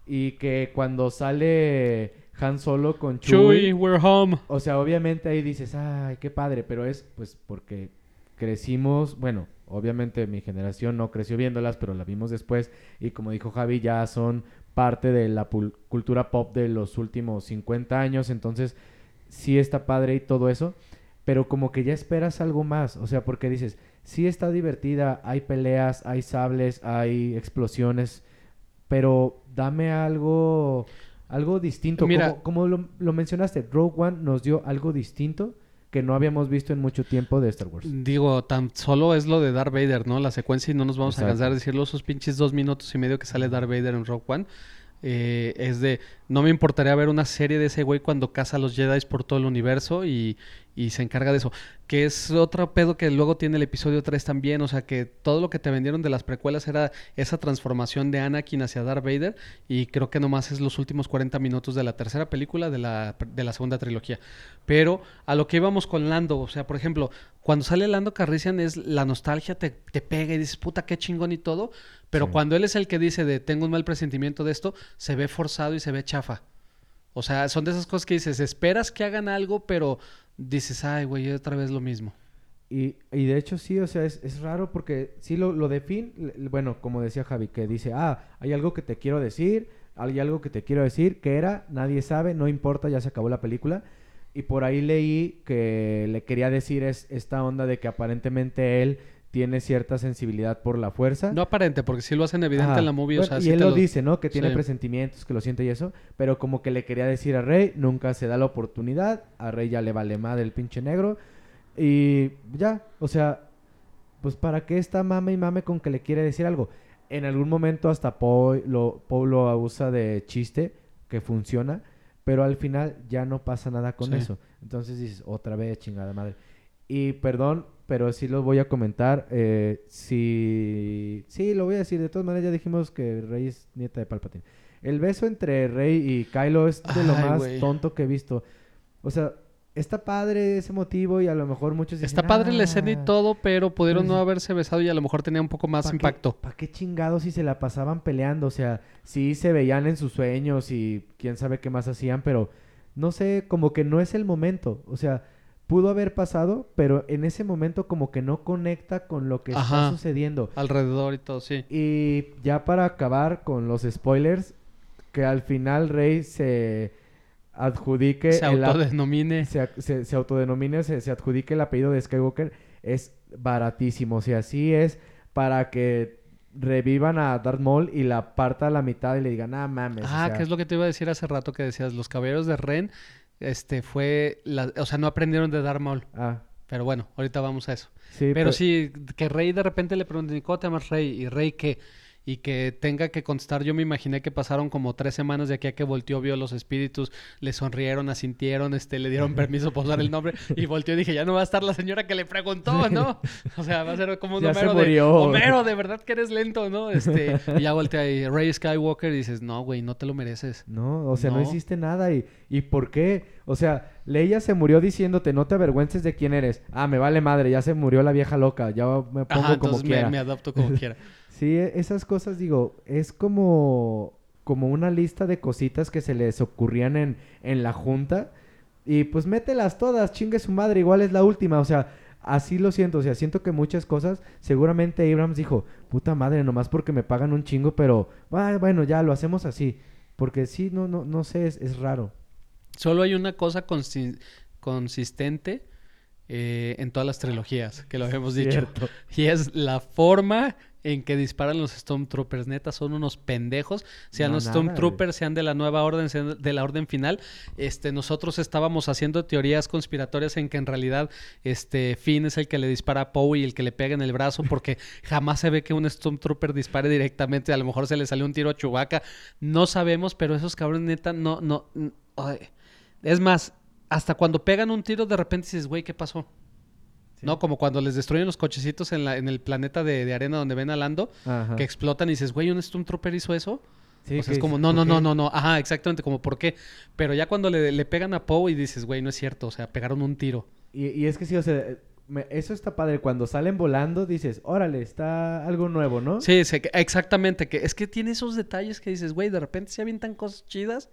Y que cuando sale Han Solo con Chuy, Chewie, we're home. o sea, obviamente ahí dices, ay, qué padre, pero es pues porque crecimos, bueno, obviamente mi generación no creció viéndolas, pero la vimos después y como dijo Javi, ya son parte de la cultura pop de los últimos 50 años, entonces sí está padre y todo eso, pero como que ya esperas algo más, o sea, porque dices, sí está divertida, hay peleas, hay sables, hay explosiones, pero dame algo algo distinto, Mira- como, como lo, lo mencionaste, Rogue One nos dio algo distinto que no habíamos visto en mucho tiempo de Star Wars. Digo, tan solo es lo de Darth Vader, ¿no? La secuencia y no nos vamos Exacto. a cansar de decirlo, esos pinches dos minutos y medio que sale Darth Vader en Rogue One. eh, es de, no me importaría ver una serie de ese güey cuando caza a los Jedi por todo el universo y, y se encarga de eso. Que es otro pedo que luego tiene el episodio 3 también, o sea que todo lo que te vendieron de las precuelas era esa transformación de Anakin hacia Darth Vader y creo que nomás es los últimos 40 minutos de la tercera película de la, de la segunda trilogía. Pero a lo que íbamos con Lando, o sea, por ejemplo, cuando sale Lando Carrician es la nostalgia te, te pega y dices, puta, qué chingón y todo. Pero Sí. cuando él es el que dice de tengo un mal presentimiento de esto, se ve forzado y se ve chafa. O sea, son de esas cosas que dices, esperas que hagan algo, pero dices, ay, güey, otra vez lo mismo. Y, y de hecho sí, o sea, es, es raro porque sí lo, lo de Finn, l- bueno, como decía Javi, que dice, ah, hay algo que te quiero decir, hay algo que te quiero decir, que era, nadie sabe, no importa, ya se acabó la película. Y por ahí leí que le quería decir es esta onda de que aparentemente él tiene cierta sensibilidad por la fuerza. No aparente, porque sí lo hacen evidente Ajá. en la movie, o Bueno, sea, y sí él lo lo- dice, ¿no? Que tiene Sí. presentimientos, que lo siente y eso, pero como que le quería decir a Rey, nunca se da la oportunidad, a Rey ya le vale madre el pinche negro y ya, o sea, pues para qué está mame y mame con que le quiere decir algo. En algún momento hasta Poe lo, Poe lo usa de chiste, que funciona, pero al final ya no pasa nada con Sí. eso. Entonces dices, otra vez, chingada madre. Y perdón, pero sí lo voy a comentar. Eh, si... Sí, lo voy a decir. De todas maneras, ya dijimos que Rey es nieta de Palpatine. El beso entre Rey y Kylo es de lo más tonto que he visto. O sea, está padre ese motivo y a lo mejor muchos Está dicen, padre la escena y "Ah, todo, pero pudieron pues, no haberse besado y a lo mejor tenía un poco más ¿pa' qué- impacto. ¿Para qué chingados si se la pasaban peleando? O sea, sí se veían en sus sueños y quién sabe qué más hacían, pero no sé, como que no es el momento. O sea, pudo haber pasado, pero en ese momento como que no conecta con lo que está sucediendo. Alrededor y todo, sí. Y ya para acabar con los spoilers, que al final Rey se adjudique Se autodenomine. se, ac- se, se autodenomine, se, se adjudique el apellido de Skywalker, es baratísimo. O sea, sí es para que revivan a Darth Maul y la parta a la mitad y le digan, ah, mames. o Ah, sea, que es lo que te iba a decir hace rato que decías, los caballeros de Ren, este fue, la, o sea, no aprendieron de Darth Maul. Ah, Pero bueno, ahorita vamos a eso. sí, Pero sí, que Rey de repente le pregunten, ¿cómo te llamas Rey? Y Rey qué? Y que tenga que contestar, yo me imaginé que pasaron como tres semanas de aquí a que volteó, vio los espíritus, le sonrieron, asintieron, este, le dieron permiso por usar el nombre, y volteó y dije, ya no va a estar la señora que le preguntó, ¿no? O sea, va a ser como un Ya se Homero de. Homero, de verdad que eres lento, ¿no? Este, y ya voltea y Rey Skywalker y dices, no, güey, no te lo mereces. No, o sea, no, No. hiciste nada. Y, ¿Y por qué? O sea, Leia se murió diciéndote, no te avergüences de quién eres. Ah, me vale madre, ya se murió la vieja loca, ya me pongo Ajá, como entonces me, quiera. me adapto como quiera. [LAUGHS] Sí, e- esas cosas, digo, es como, como una lista de cositas que se les ocurrían en, en la junta. Y pues mételas todas, chingue su madre, igual es la última. O sea, así lo siento. O sea, siento que muchas cosas, seguramente Abrams dijo, puta madre, nomás porque me pagan un chingo, pero "Ah, bueno, ya lo hacemos así. Porque sí, no, no, no sé, es, es raro. Solo hay una cosa consi- consistente eh, en todas las trilogías, que lo habíamos dicho. Y es la forma en que disparan los Stormtroopers. Neta, son unos pendejos. Sean No, los Stormtroopers, sean de la nueva orden, sean de la orden final. Este, nosotros estábamos haciendo teorías conspiratorias en que en realidad este Finn es el que le dispara a Poe y el que le pega en el brazo, porque [LAUGHS] jamás se ve que un Stormtrooper dispare directamente. A lo mejor se le salió un tiro a Chewbacca. No sabemos, pero esos cabrones neta no, no. ay. Es más, hasta cuando pegan un tiro, de repente dices, güey, ¿qué pasó? Sí. ¿No? Como cuando les destruyen los cochecitos en, la, en el planeta de, de arena donde ven a Lando, Ajá. que explotan y dices, güey, ¿un Stormtrooper hizo eso? Sí, o sea, es como, no, no, "¿Por no, qué?". no, no. Ajá, exactamente, como, ¿por qué? Pero ya cuando le, le pegan a Poe y dices, güey, no es cierto, o sea, pegaron un tiro. Y, y es que sí, o sea, me- eso está padre. Cuando salen volando, dices, órale, está algo nuevo, ¿no? Sí, sí, exactamente, que es que tiene esos detalles que dices, güey, de repente se avientan cosas chidas,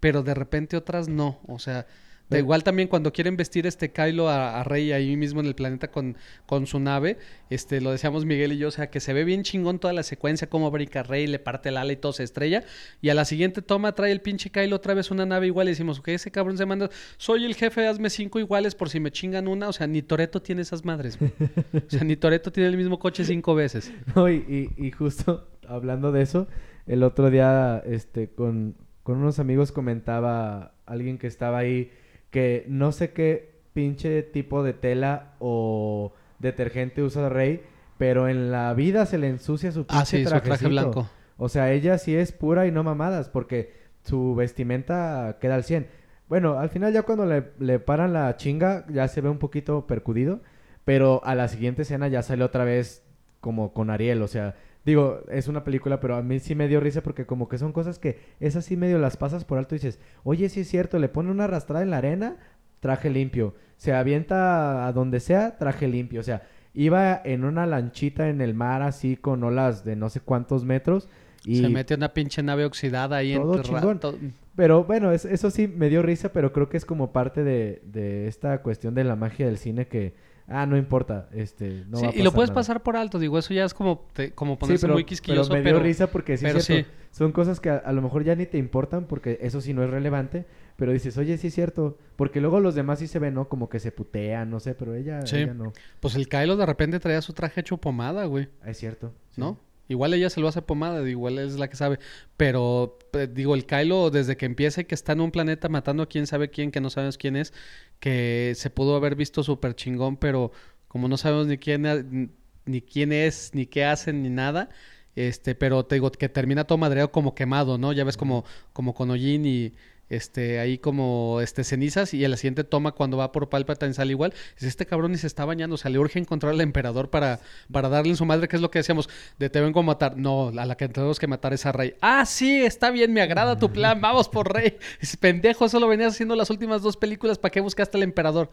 pero de repente otras no, o sea... Da igual también cuando quieren vestir este Kylo a, a Rey ahí mismo en el planeta con, con su nave, este, lo decíamos Miguel y yo, o sea, que se ve bien chingón toda la secuencia, cómo brinca Rey, le parte el ala y todo se estrella, y a la siguiente toma trae el pinche Kylo otra vez una nave igual y decimos, ok, ese cabrón se manda, soy el jefe, hazme cinco iguales por si me chingan una, o sea, ni Toreto tiene esas madres, güey. o sea, ni Toreto tiene el mismo coche cinco veces. [LAUGHS] No, y, y- y justo hablando de eso, el otro día este, con, con unos amigos comentaba alguien que estaba ahí que no sé qué pinche tipo de tela o detergente usa Rey, pero en la vida se le ensucia su pinche Ah, sí, su traje blanco. O sea, ella sí es pura y no mamadas, porque su vestimenta queda al 100. Bueno, al final ya cuando le, le paran la chinga, ya se ve un poquito percudido, pero a la siguiente escena ya sale otra vez como con Ariel, o sea, digo, es una película, pero a mí sí me dio risa porque como que son cosas que esas sí medio las pasas por alto y dices, oye, sí es cierto, le pone una arrastrada en la arena, traje limpio, se avienta a donde sea, traje limpio, o sea, iba en una lanchita en el mar así con olas de no sé cuántos metros y Se mete una pinche nave oxidada ahí Todo enterra- chingón. to- pero bueno, es- eso sí me dio risa, pero creo que es como parte de, de esta cuestión de la magia del cine que, ah, no importa, este, no Sí, va a y lo pasar puedes nada. pasar por alto, digo, eso ya es como, te- como Sí, ponerse pero, muy pero quisquilloso, me pero, dio risa porque sí, pero es cierto, sí. son cosas que a, a lo mejor ya ni te importan porque eso sí no es relevante, pero dices, oye, sí es cierto, porque luego los demás sí se ven, ¿no? Como que se putean, no sé, pero ella, Sí. ella no. pues el Kylo de repente traía su traje hecho pomada, güey, Ah, Es cierto. sí. ¿no? Igual ella se lo hace pomada, igual es la que sabe, pero eh, digo, el Kylo desde que empieza y que está en un planeta matando a quién sabe quién, que no sabemos quién es, que se pudo haber visto súper chingón, pero como no sabemos ni quién, ni quién es, ni qué hacen, ni nada, este, pero te digo que termina todo madreado como quemado, ¿no? Ya ves como, como con Ojin y, este, ahí como este, cenizas y en la siguiente toma cuando va por Palpatine sale igual. Es este cabrón y se está bañando, o sea, le urge encontrar al emperador para, para darle en su madre, que es lo que decíamos, de te vengo a matar. No, a la que tenemos que matar es a Rey. Ah, sí, está bien, me agrada tu plan, vamos por Rey. [LAUGHS] Es pendejo, solo venías haciendo las últimas dos películas, ¿para qué buscaste al emperador?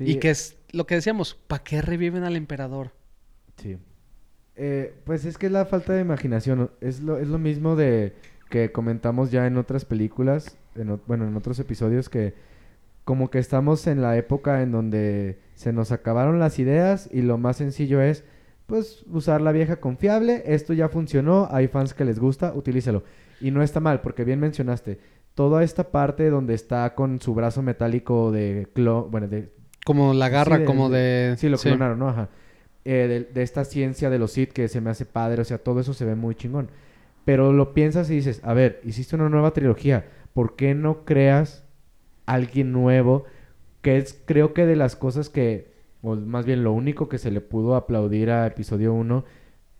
Y que es lo que decíamos, ¿para qué reviven al emperador? Sí. Eh, pues es que es la falta de imaginación. Es lo, es lo mismo de que comentamos ya en otras películas, en, bueno, en otros episodios, que como que estamos en la época en donde se nos acabaron las ideas y lo más sencillo es, pues, usar la vieja confiable. Esto ya funcionó, hay fans que les gusta, utilícelo. Y no está mal, porque bien mencionaste, toda esta parte donde está con su brazo metálico de clon, bueno, de como la garra, como de... Sí, lo clonaron, ¿no? Ajá. Eh, de, esta ciencia de los Sith que se me hace padre, o sea, todo eso se ve muy chingón. Pero lo piensas y dices, a ver, hiciste una nueva trilogía, ¿por qué no creas alguien nuevo? Que es, creo que de las cosas que, o más bien lo único que se le pudo aplaudir a episodio 1,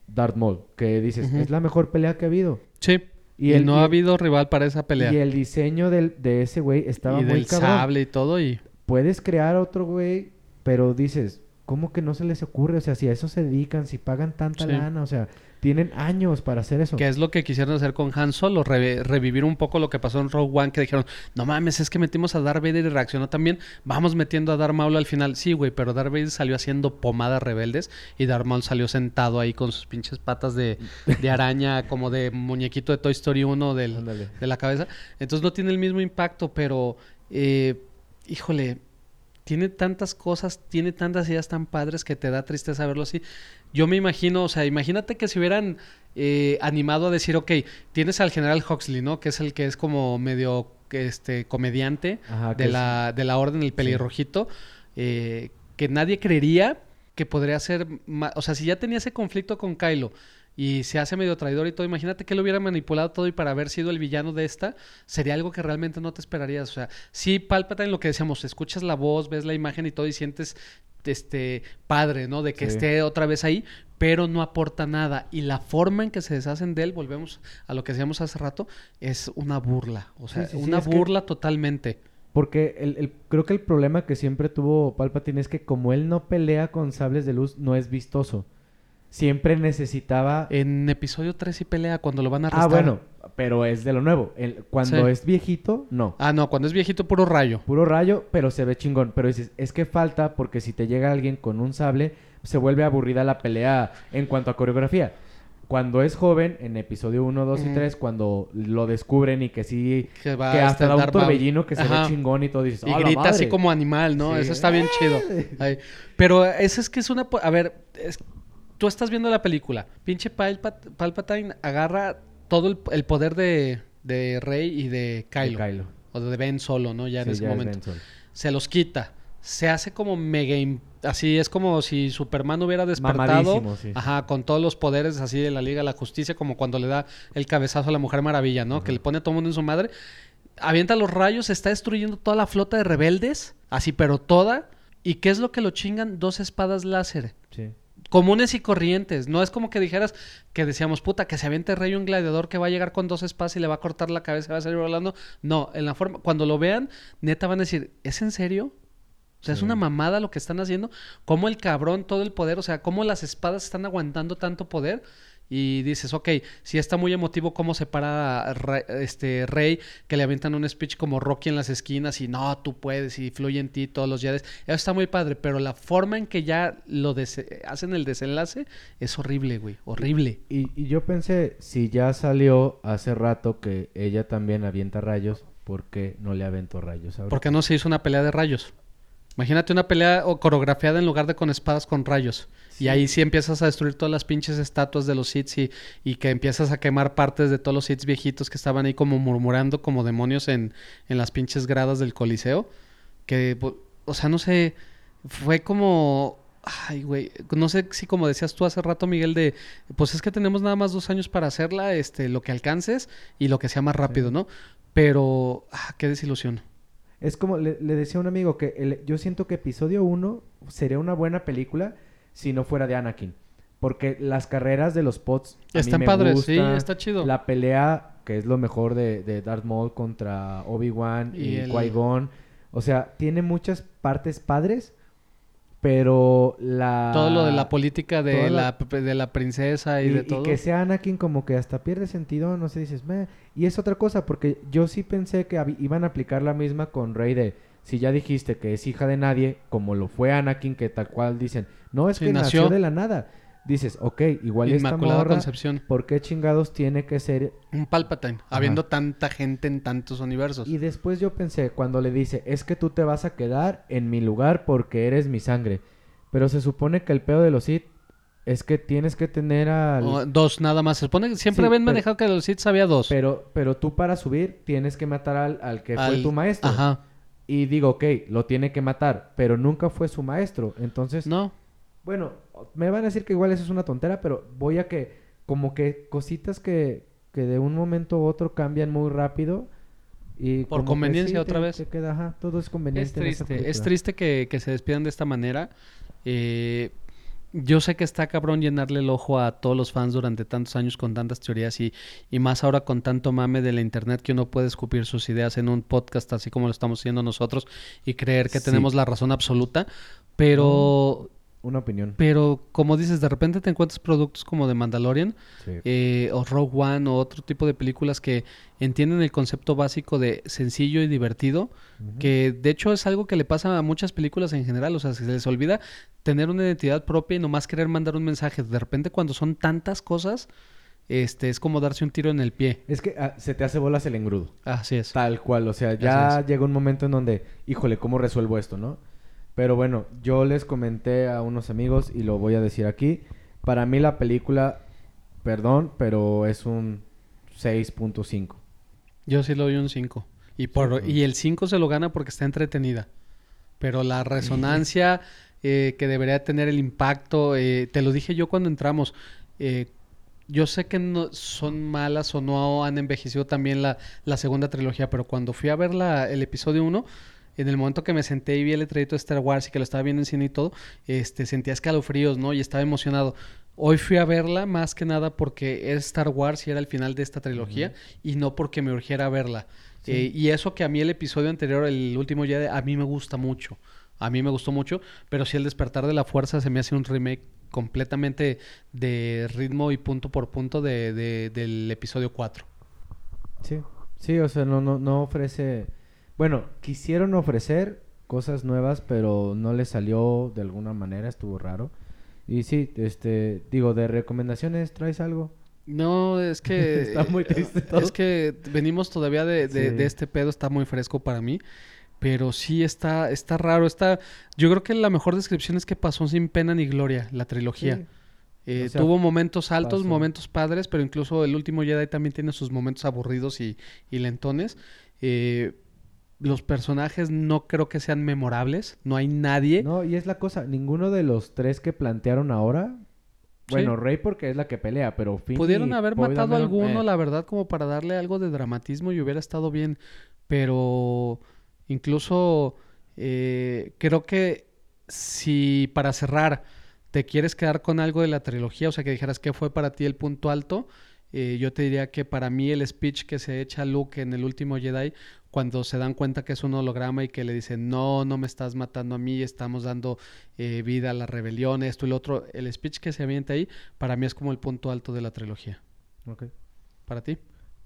Darth Maul, que dices, es la mejor pelea que ha habido. Sí. Y, no ha habido rival para esa pelea. Y el diseño del, de ese güey estaba y muy del sable y todo y puedes crear otro güey, pero dices, ¿cómo que no se les ocurre? O sea, si a eso se dedican, si pagan tanta lana, o sea, tienen años para hacer eso. Que es lo que quisieron hacer con Han Solo, revivir un poco lo que pasó en Rogue One, que dijeron, no mames, es que metimos a Darth Vader y reaccionó también, vamos metiendo a Darth Maul al final. Sí, güey, pero Darth Vader salió haciendo pomadas rebeldes y Darth Maul salió sentado ahí con sus pinches patas de, araña, [LAUGHS] como de muñequito de Toy Story 1 del, de la cabeza. Entonces no tiene el mismo impacto, pero... Eh, híjole, tiene tantas cosas, tiene tantas ideas tan padres que te da tristeza verlo así. Yo me imagino, o sea, imagínate que se hubieran eh, animado a decir, ok, tienes al general Huxley, ¿no? Que es el que es como medio este comediante de, la, de la orden, el pelirrojito, eh, que nadie creería que podría ser, o sea, si ya tenía ese conflicto con Kylo y se hace medio traidor y todo. Imagínate que él hubiera manipulado todo y para haber sido el villano de esta, sería algo que realmente no te esperarías. O sea, sí, Palpatine lo que decíamos, escuchas la voz, ves la imagen y todo y sientes este padre, ¿no? De que esté otra vez ahí, pero no aporta nada. Y la forma en que se deshacen de él, volvemos a lo que decíamos hace rato, es una burla. O sea, una burla totalmente. Porque el, creo que el problema que siempre tuvo Palpatine es que como él no pelea con sables de luz, no es vistoso siempre necesitaba... En episodio 3 sí pelea cuando lo van a arrestar. Ah, bueno, pero es de lo nuevo. cuando es viejito, no. Ah, no, cuando es viejito, puro rayo. Puro rayo, pero se ve chingón. Pero dices, es que falta porque si te llega alguien con un sable, se vuelve aburrida la pelea en cuanto a coreografía. Cuando es joven, en episodio 1, 2 y 3, cuando lo descubren y que sí, que, va hasta da un torbellino que se ve chingón y todo, dices, Y grita así como animal, ¿no? Eso está bien chido. Pero eso es que es una... A ver, es tú estás viendo la película, pinche Palpatine agarra todo el, poder de, Rey y de Kylo, O de Ben Solo, ¿no? Ya en ese momento. Se los quita. Se hace como mega... Así es como si Superman hubiera despertado. Ajá, con todos los poderes así de la Liga de la Justicia, como cuando le da el cabezazo a la Mujer Maravilla, ¿no? Que le pone a todo mundo en su madre. Avienta los rayos, está destruyendo toda la flota de rebeldes. Así, pero toda. ¿Y qué es lo que lo chingan? Dos espadas láser. Sí comunes y corrientes. No es como que dijeras que decíamos, puta, que se aviente rey un gladiador que va a llegar con dos espadas y le va a cortar la cabeza y va a salir volando. No, en la forma, cuando lo vean, neta van a decir, ¿es en serio? O sea, es una mamada lo que están haciendo. Cómo el cabrón, todo el poder, o sea, cómo las espadas están aguantando tanto poder y dices, ok, si está muy emotivo cómo se para este Rey, que le avientan un speech como Rocky en las esquinas y no, tú puedes y fluye en ti todos los días. Eso está muy padre, pero la forma en que ya lo hacen el desenlace es horrible, güey, horrible. Y, y yo pensé, si ya salió hace rato que ella también avienta rayos, ¿por qué no le aventó rayos ahora? ¿Por qué no se hizo una pelea de rayos? Imagínate una pelea o coreografiada en lugar de con espadas con rayos. Y ahí sí empiezas a destruir todas las pinches estatuas de los Sith y, y, que empiezas a quemar partes de todos los Sith viejitos que estaban ahí como murmurando como demonios en, en las pinches gradas del Coliseo. Que, o sea, no sé, fue como... Ay, güey, no sé si como decías tú hace rato, Miguel, de, pues es que tenemos nada más dos años para hacerla, este, lo que alcances y lo que sea más rápido, ¿no? Pero, ah, qué desilusión. Es como le, decía un amigo que yo siento que episodio 1 sería una buena película si no fuera de Anakin. Porque las carreras de los pots están padres, sí, está chido. La pelea que es lo mejor de, de Darth Maul contra Obi-Wan y, Y el- Qui-Gon. O sea, tiene muchas partes padres, pero la... Todo lo de la política de la, la- de la princesa y, y, de y todo. que sea Anakin como que hasta pierde sentido, no sé, dices, "Meh". Y es otra cosa, porque yo sí pensé que iban a aplicar la misma con Rey de, si ya dijiste que es hija de nadie, como lo fue Anakin, que tal cual dicen, no, es Sí, que nació. nació. de la nada. Dices, ok, igual esta Inmaculada morra, Concepción. ¿por qué chingados tiene que ser? Un Palpatine. Ajá. Habiendo tanta gente en tantos universos. Y después yo pensé, cuando le dice, es que tú te vas a quedar en mi lugar porque eres mi sangre. Pero se supone que el pedo de los Sith es que tienes que tener al... O dos nada más. Se supone que siempre Sí, habían manejado que de los Sith había dos. Pero, pero tú para subir tienes que matar al, al que fue tu maestro. Ajá. Y digo, ok, lo tiene que matar, pero nunca fue su maestro. Entonces, No. bueno, me van a decir que igual eso es una tontera, pero voy a que, como que cositas que, que de un momento a otro cambian muy rápido. Y Por conveniencia sí, otra te- vez. te queda, ajá, todo es conveniente. Es triste, es triste que, que se despidan de esta manera. Eh, yo sé que está cabrón llenarle el ojo a todos los fans durante tantos años con tantas teorías y, y más ahora con tanto mame de la internet que uno puede escupir sus ideas en un podcast así como lo estamos haciendo nosotros y creer que Sí. tenemos la razón absoluta. Pero, Una opinión. pero como dices, de repente te encuentras productos como de Mandalorian Sí. eh, o Rogue One o otro tipo de películas que entienden el concepto básico de sencillo y divertido, que de hecho es algo que le pasa a muchas películas en general, o sea, se les olvida tener una identidad propia y nomás querer mandar un mensaje. De repente cuando son tantas cosas, este es como darse un tiro en el pie. Es que ah, se te hace bolas el engrudo. Así es. Tal cual, o sea, ya llega un momento en donde, híjole, ¿cómo resuelvo esto, no? Pero bueno, yo les comenté a unos amigos y lo voy a decir aquí. Para mí la película, perdón, pero es un 6.5. Yo sí le doy un 5. Y, por, y el 5 se lo gana porque está entretenida. Pero la resonancia eh, que debería tener el impacto, eh, te lo dije yo cuando entramos. eh, yo sé que no son malas o no han envejecido también la, la segunda trilogía, pero cuando fui a ver la, el episodio 1, en el momento que me senté y vi el letrerito de Star Wars y que lo estaba viendo en cine y todo, este, sentía escalofríos, ¿no? Y estaba emocionado. Hoy fui a verla más que nada porque es Star Wars y era el final de esta trilogía y no porque me urgiera verla. Sí. Eh, y eso que a mí el episodio anterior, el último Jedi, a mí me gusta mucho. A mí me gustó mucho, pero sí el despertar de la fuerza se me hace un remake completamente de ritmo y punto por punto de, de- del episodio 4. Sí, sí, o sea, no, no, no ofrece... Bueno, quisieron ofrecer cosas nuevas, pero no les salió de alguna manera, estuvo raro. Y sí, este, digo, de recomendaciones, ¿traes algo? No, es que... [LAUGHS] Está muy triste todo. Es que venimos todavía de, de- Sí. de este pedo, está muy fresco para mí. Pero sí está, está raro. Está, yo creo que la mejor descripción es que pasó sin pena ni gloria la trilogía. Sí. Eh, O sea, tuvo momentos altos, pasó. momentos padres, pero incluso el último Jedi también tiene sus momentos aburridos y, y lentones. Eh, los personajes no creo que sean memorables. No hay nadie. No, y es la cosa, ninguno de los tres que plantearon ahora... Bueno, Rey porque es la que pelea, pero Finn Pudieron haber matado a alguno, eh, la verdad, como para darle algo de dramatismo y hubiera estado bien. Pero incluso eh, creo que si para cerrar te quieres quedar con algo de la trilogía, o sea, que dijeras qué fue para ti el punto alto, eh, yo te diría que para mí el speech que se echa Luke en el último Jedi, cuando se dan cuenta que es un holograma y que le dicen, no, no me estás matando a mí, estamos dando eh, vida a la rebelión, esto y lo otro, el speech que se avienta ahí, para mí es como el punto alto de la trilogía. ok. ¿Para ti?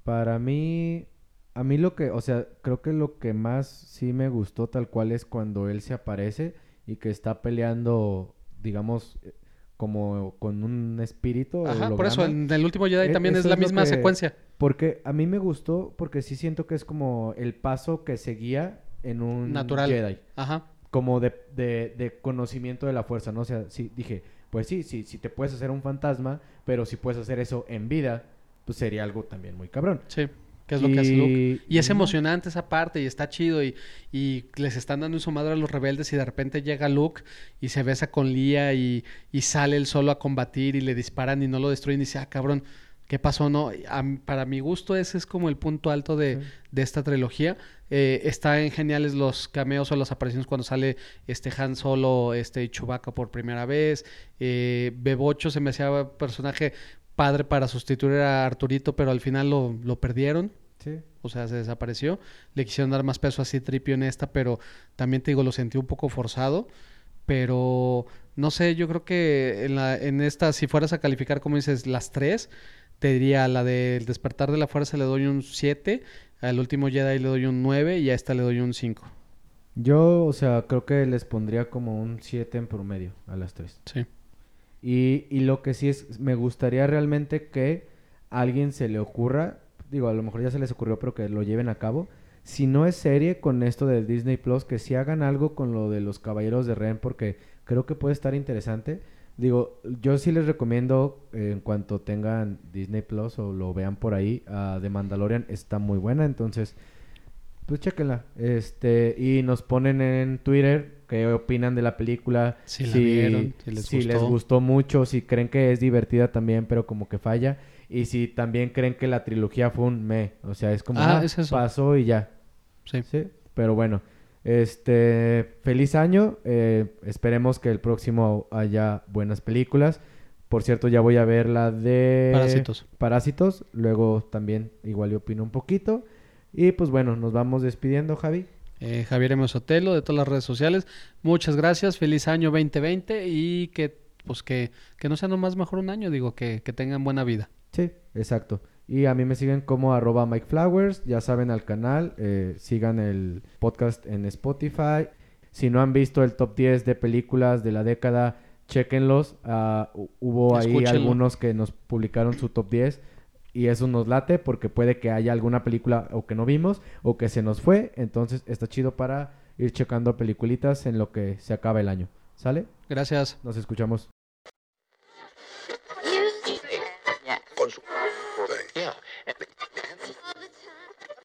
Para mí, a mí lo que, o sea, creo que lo que más sí me gustó tal cual es cuando él se aparece y que está peleando, digamos, eh, como con un espíritu. Ajá, por eso en el último Jedi E- también es la misma que- secuencia. Porque a mí me gustó, porque sí siento que es como el paso que seguía en un Natural. Jedi. Ajá. Como de, de, de conocimiento de la fuerza, ¿no? O sea, sí, dije, pues sí, sí, si te puedes hacer un fantasma, pero si puedes hacer eso en vida, pues sería algo también muy cabrón. Sí, que es lo que hace Luke. Y es emocionante esa parte y está chido y, y les están dando en su madre a los rebeldes y de repente llega Luke y se besa con Lía y, y sale él solo a combatir y le disparan y no lo destruyen y dice, ah, cabrón, ¿qué pasó? No, A para mi gusto ese es como el punto alto de, Sí. de esta trilogía. Eh, están geniales los cameos o las apariciones cuando sale este Han Solo este y Chewbacca por primera vez. Eh, Bebocho se me hacía personaje padre para sustituir a Arturito, pero al final lo, lo perdieron. Sí. O sea, se desapareció. Le quisieron dar más peso a Citripio en esta, pero también te digo, lo sentí un poco forzado. Pero no sé, yo creo que en, la, en esta, si fueras a calificar, como dices, las tres, te diría la del despertar de la fuerza le doy un 7, al último Jedi le doy un 9 y a esta le doy un 5. Yo, o sea, creo que les pondría como un 7 en promedio a las tres. Sí. Y, y lo que sí es, me gustaría realmente que a alguien se le ocurra, digo, a lo mejor ya se les ocurrió, pero que lo lleven a cabo. Si no es serie con esto del Disney Plus, que si hagan algo con lo de los Caballeros de Ren, porque creo que puede estar interesante. Digo, yo sí les recomiendo, eh, en cuanto tengan Disney Plus o lo vean por ahí, a The Mandalorian está muy buena, entonces, pues chéquenla. Este, y nos ponen en Twitter qué opinan de la película, Si la vieron, si les si les gustó. mucho, si creen que es divertida también, pero como que falla, y si también creen que la trilogía fue un me, o sea, es como, Ah, ah, es pasó y ya. Sí. Sí, pero bueno. Este, feliz año. eh, esperemos que el próximo haya buenas películas. Por cierto, ya voy a ver la de Parásitos. Parásitos. Luego también igual yo opino un poquito. Y pues bueno, nos vamos despidiendo, Javi. Eh, Javier M. Sotelo de todas las redes sociales. Muchas gracias. Feliz año 2020 y que pues que, que no sea nomás mejor un año, digo, que, que tengan buena vida. Sí, exacto. Y a mí me siguen como arroba Mike Flowers. Ya saben al canal. eh, sigan el podcast en Spotify. Si no han visto el top 10 de películas de la década, chequenlos. Ah, hu- hubo ahí Escúchenlo. algunos que nos publicaron su top 10. Y eso nos late porque puede que haya alguna película o que no vimos o que se nos fue. Entonces está chido para ir checando peliculitas en lo que se acaba el año. ¿Sale? Gracias. Nos escuchamos.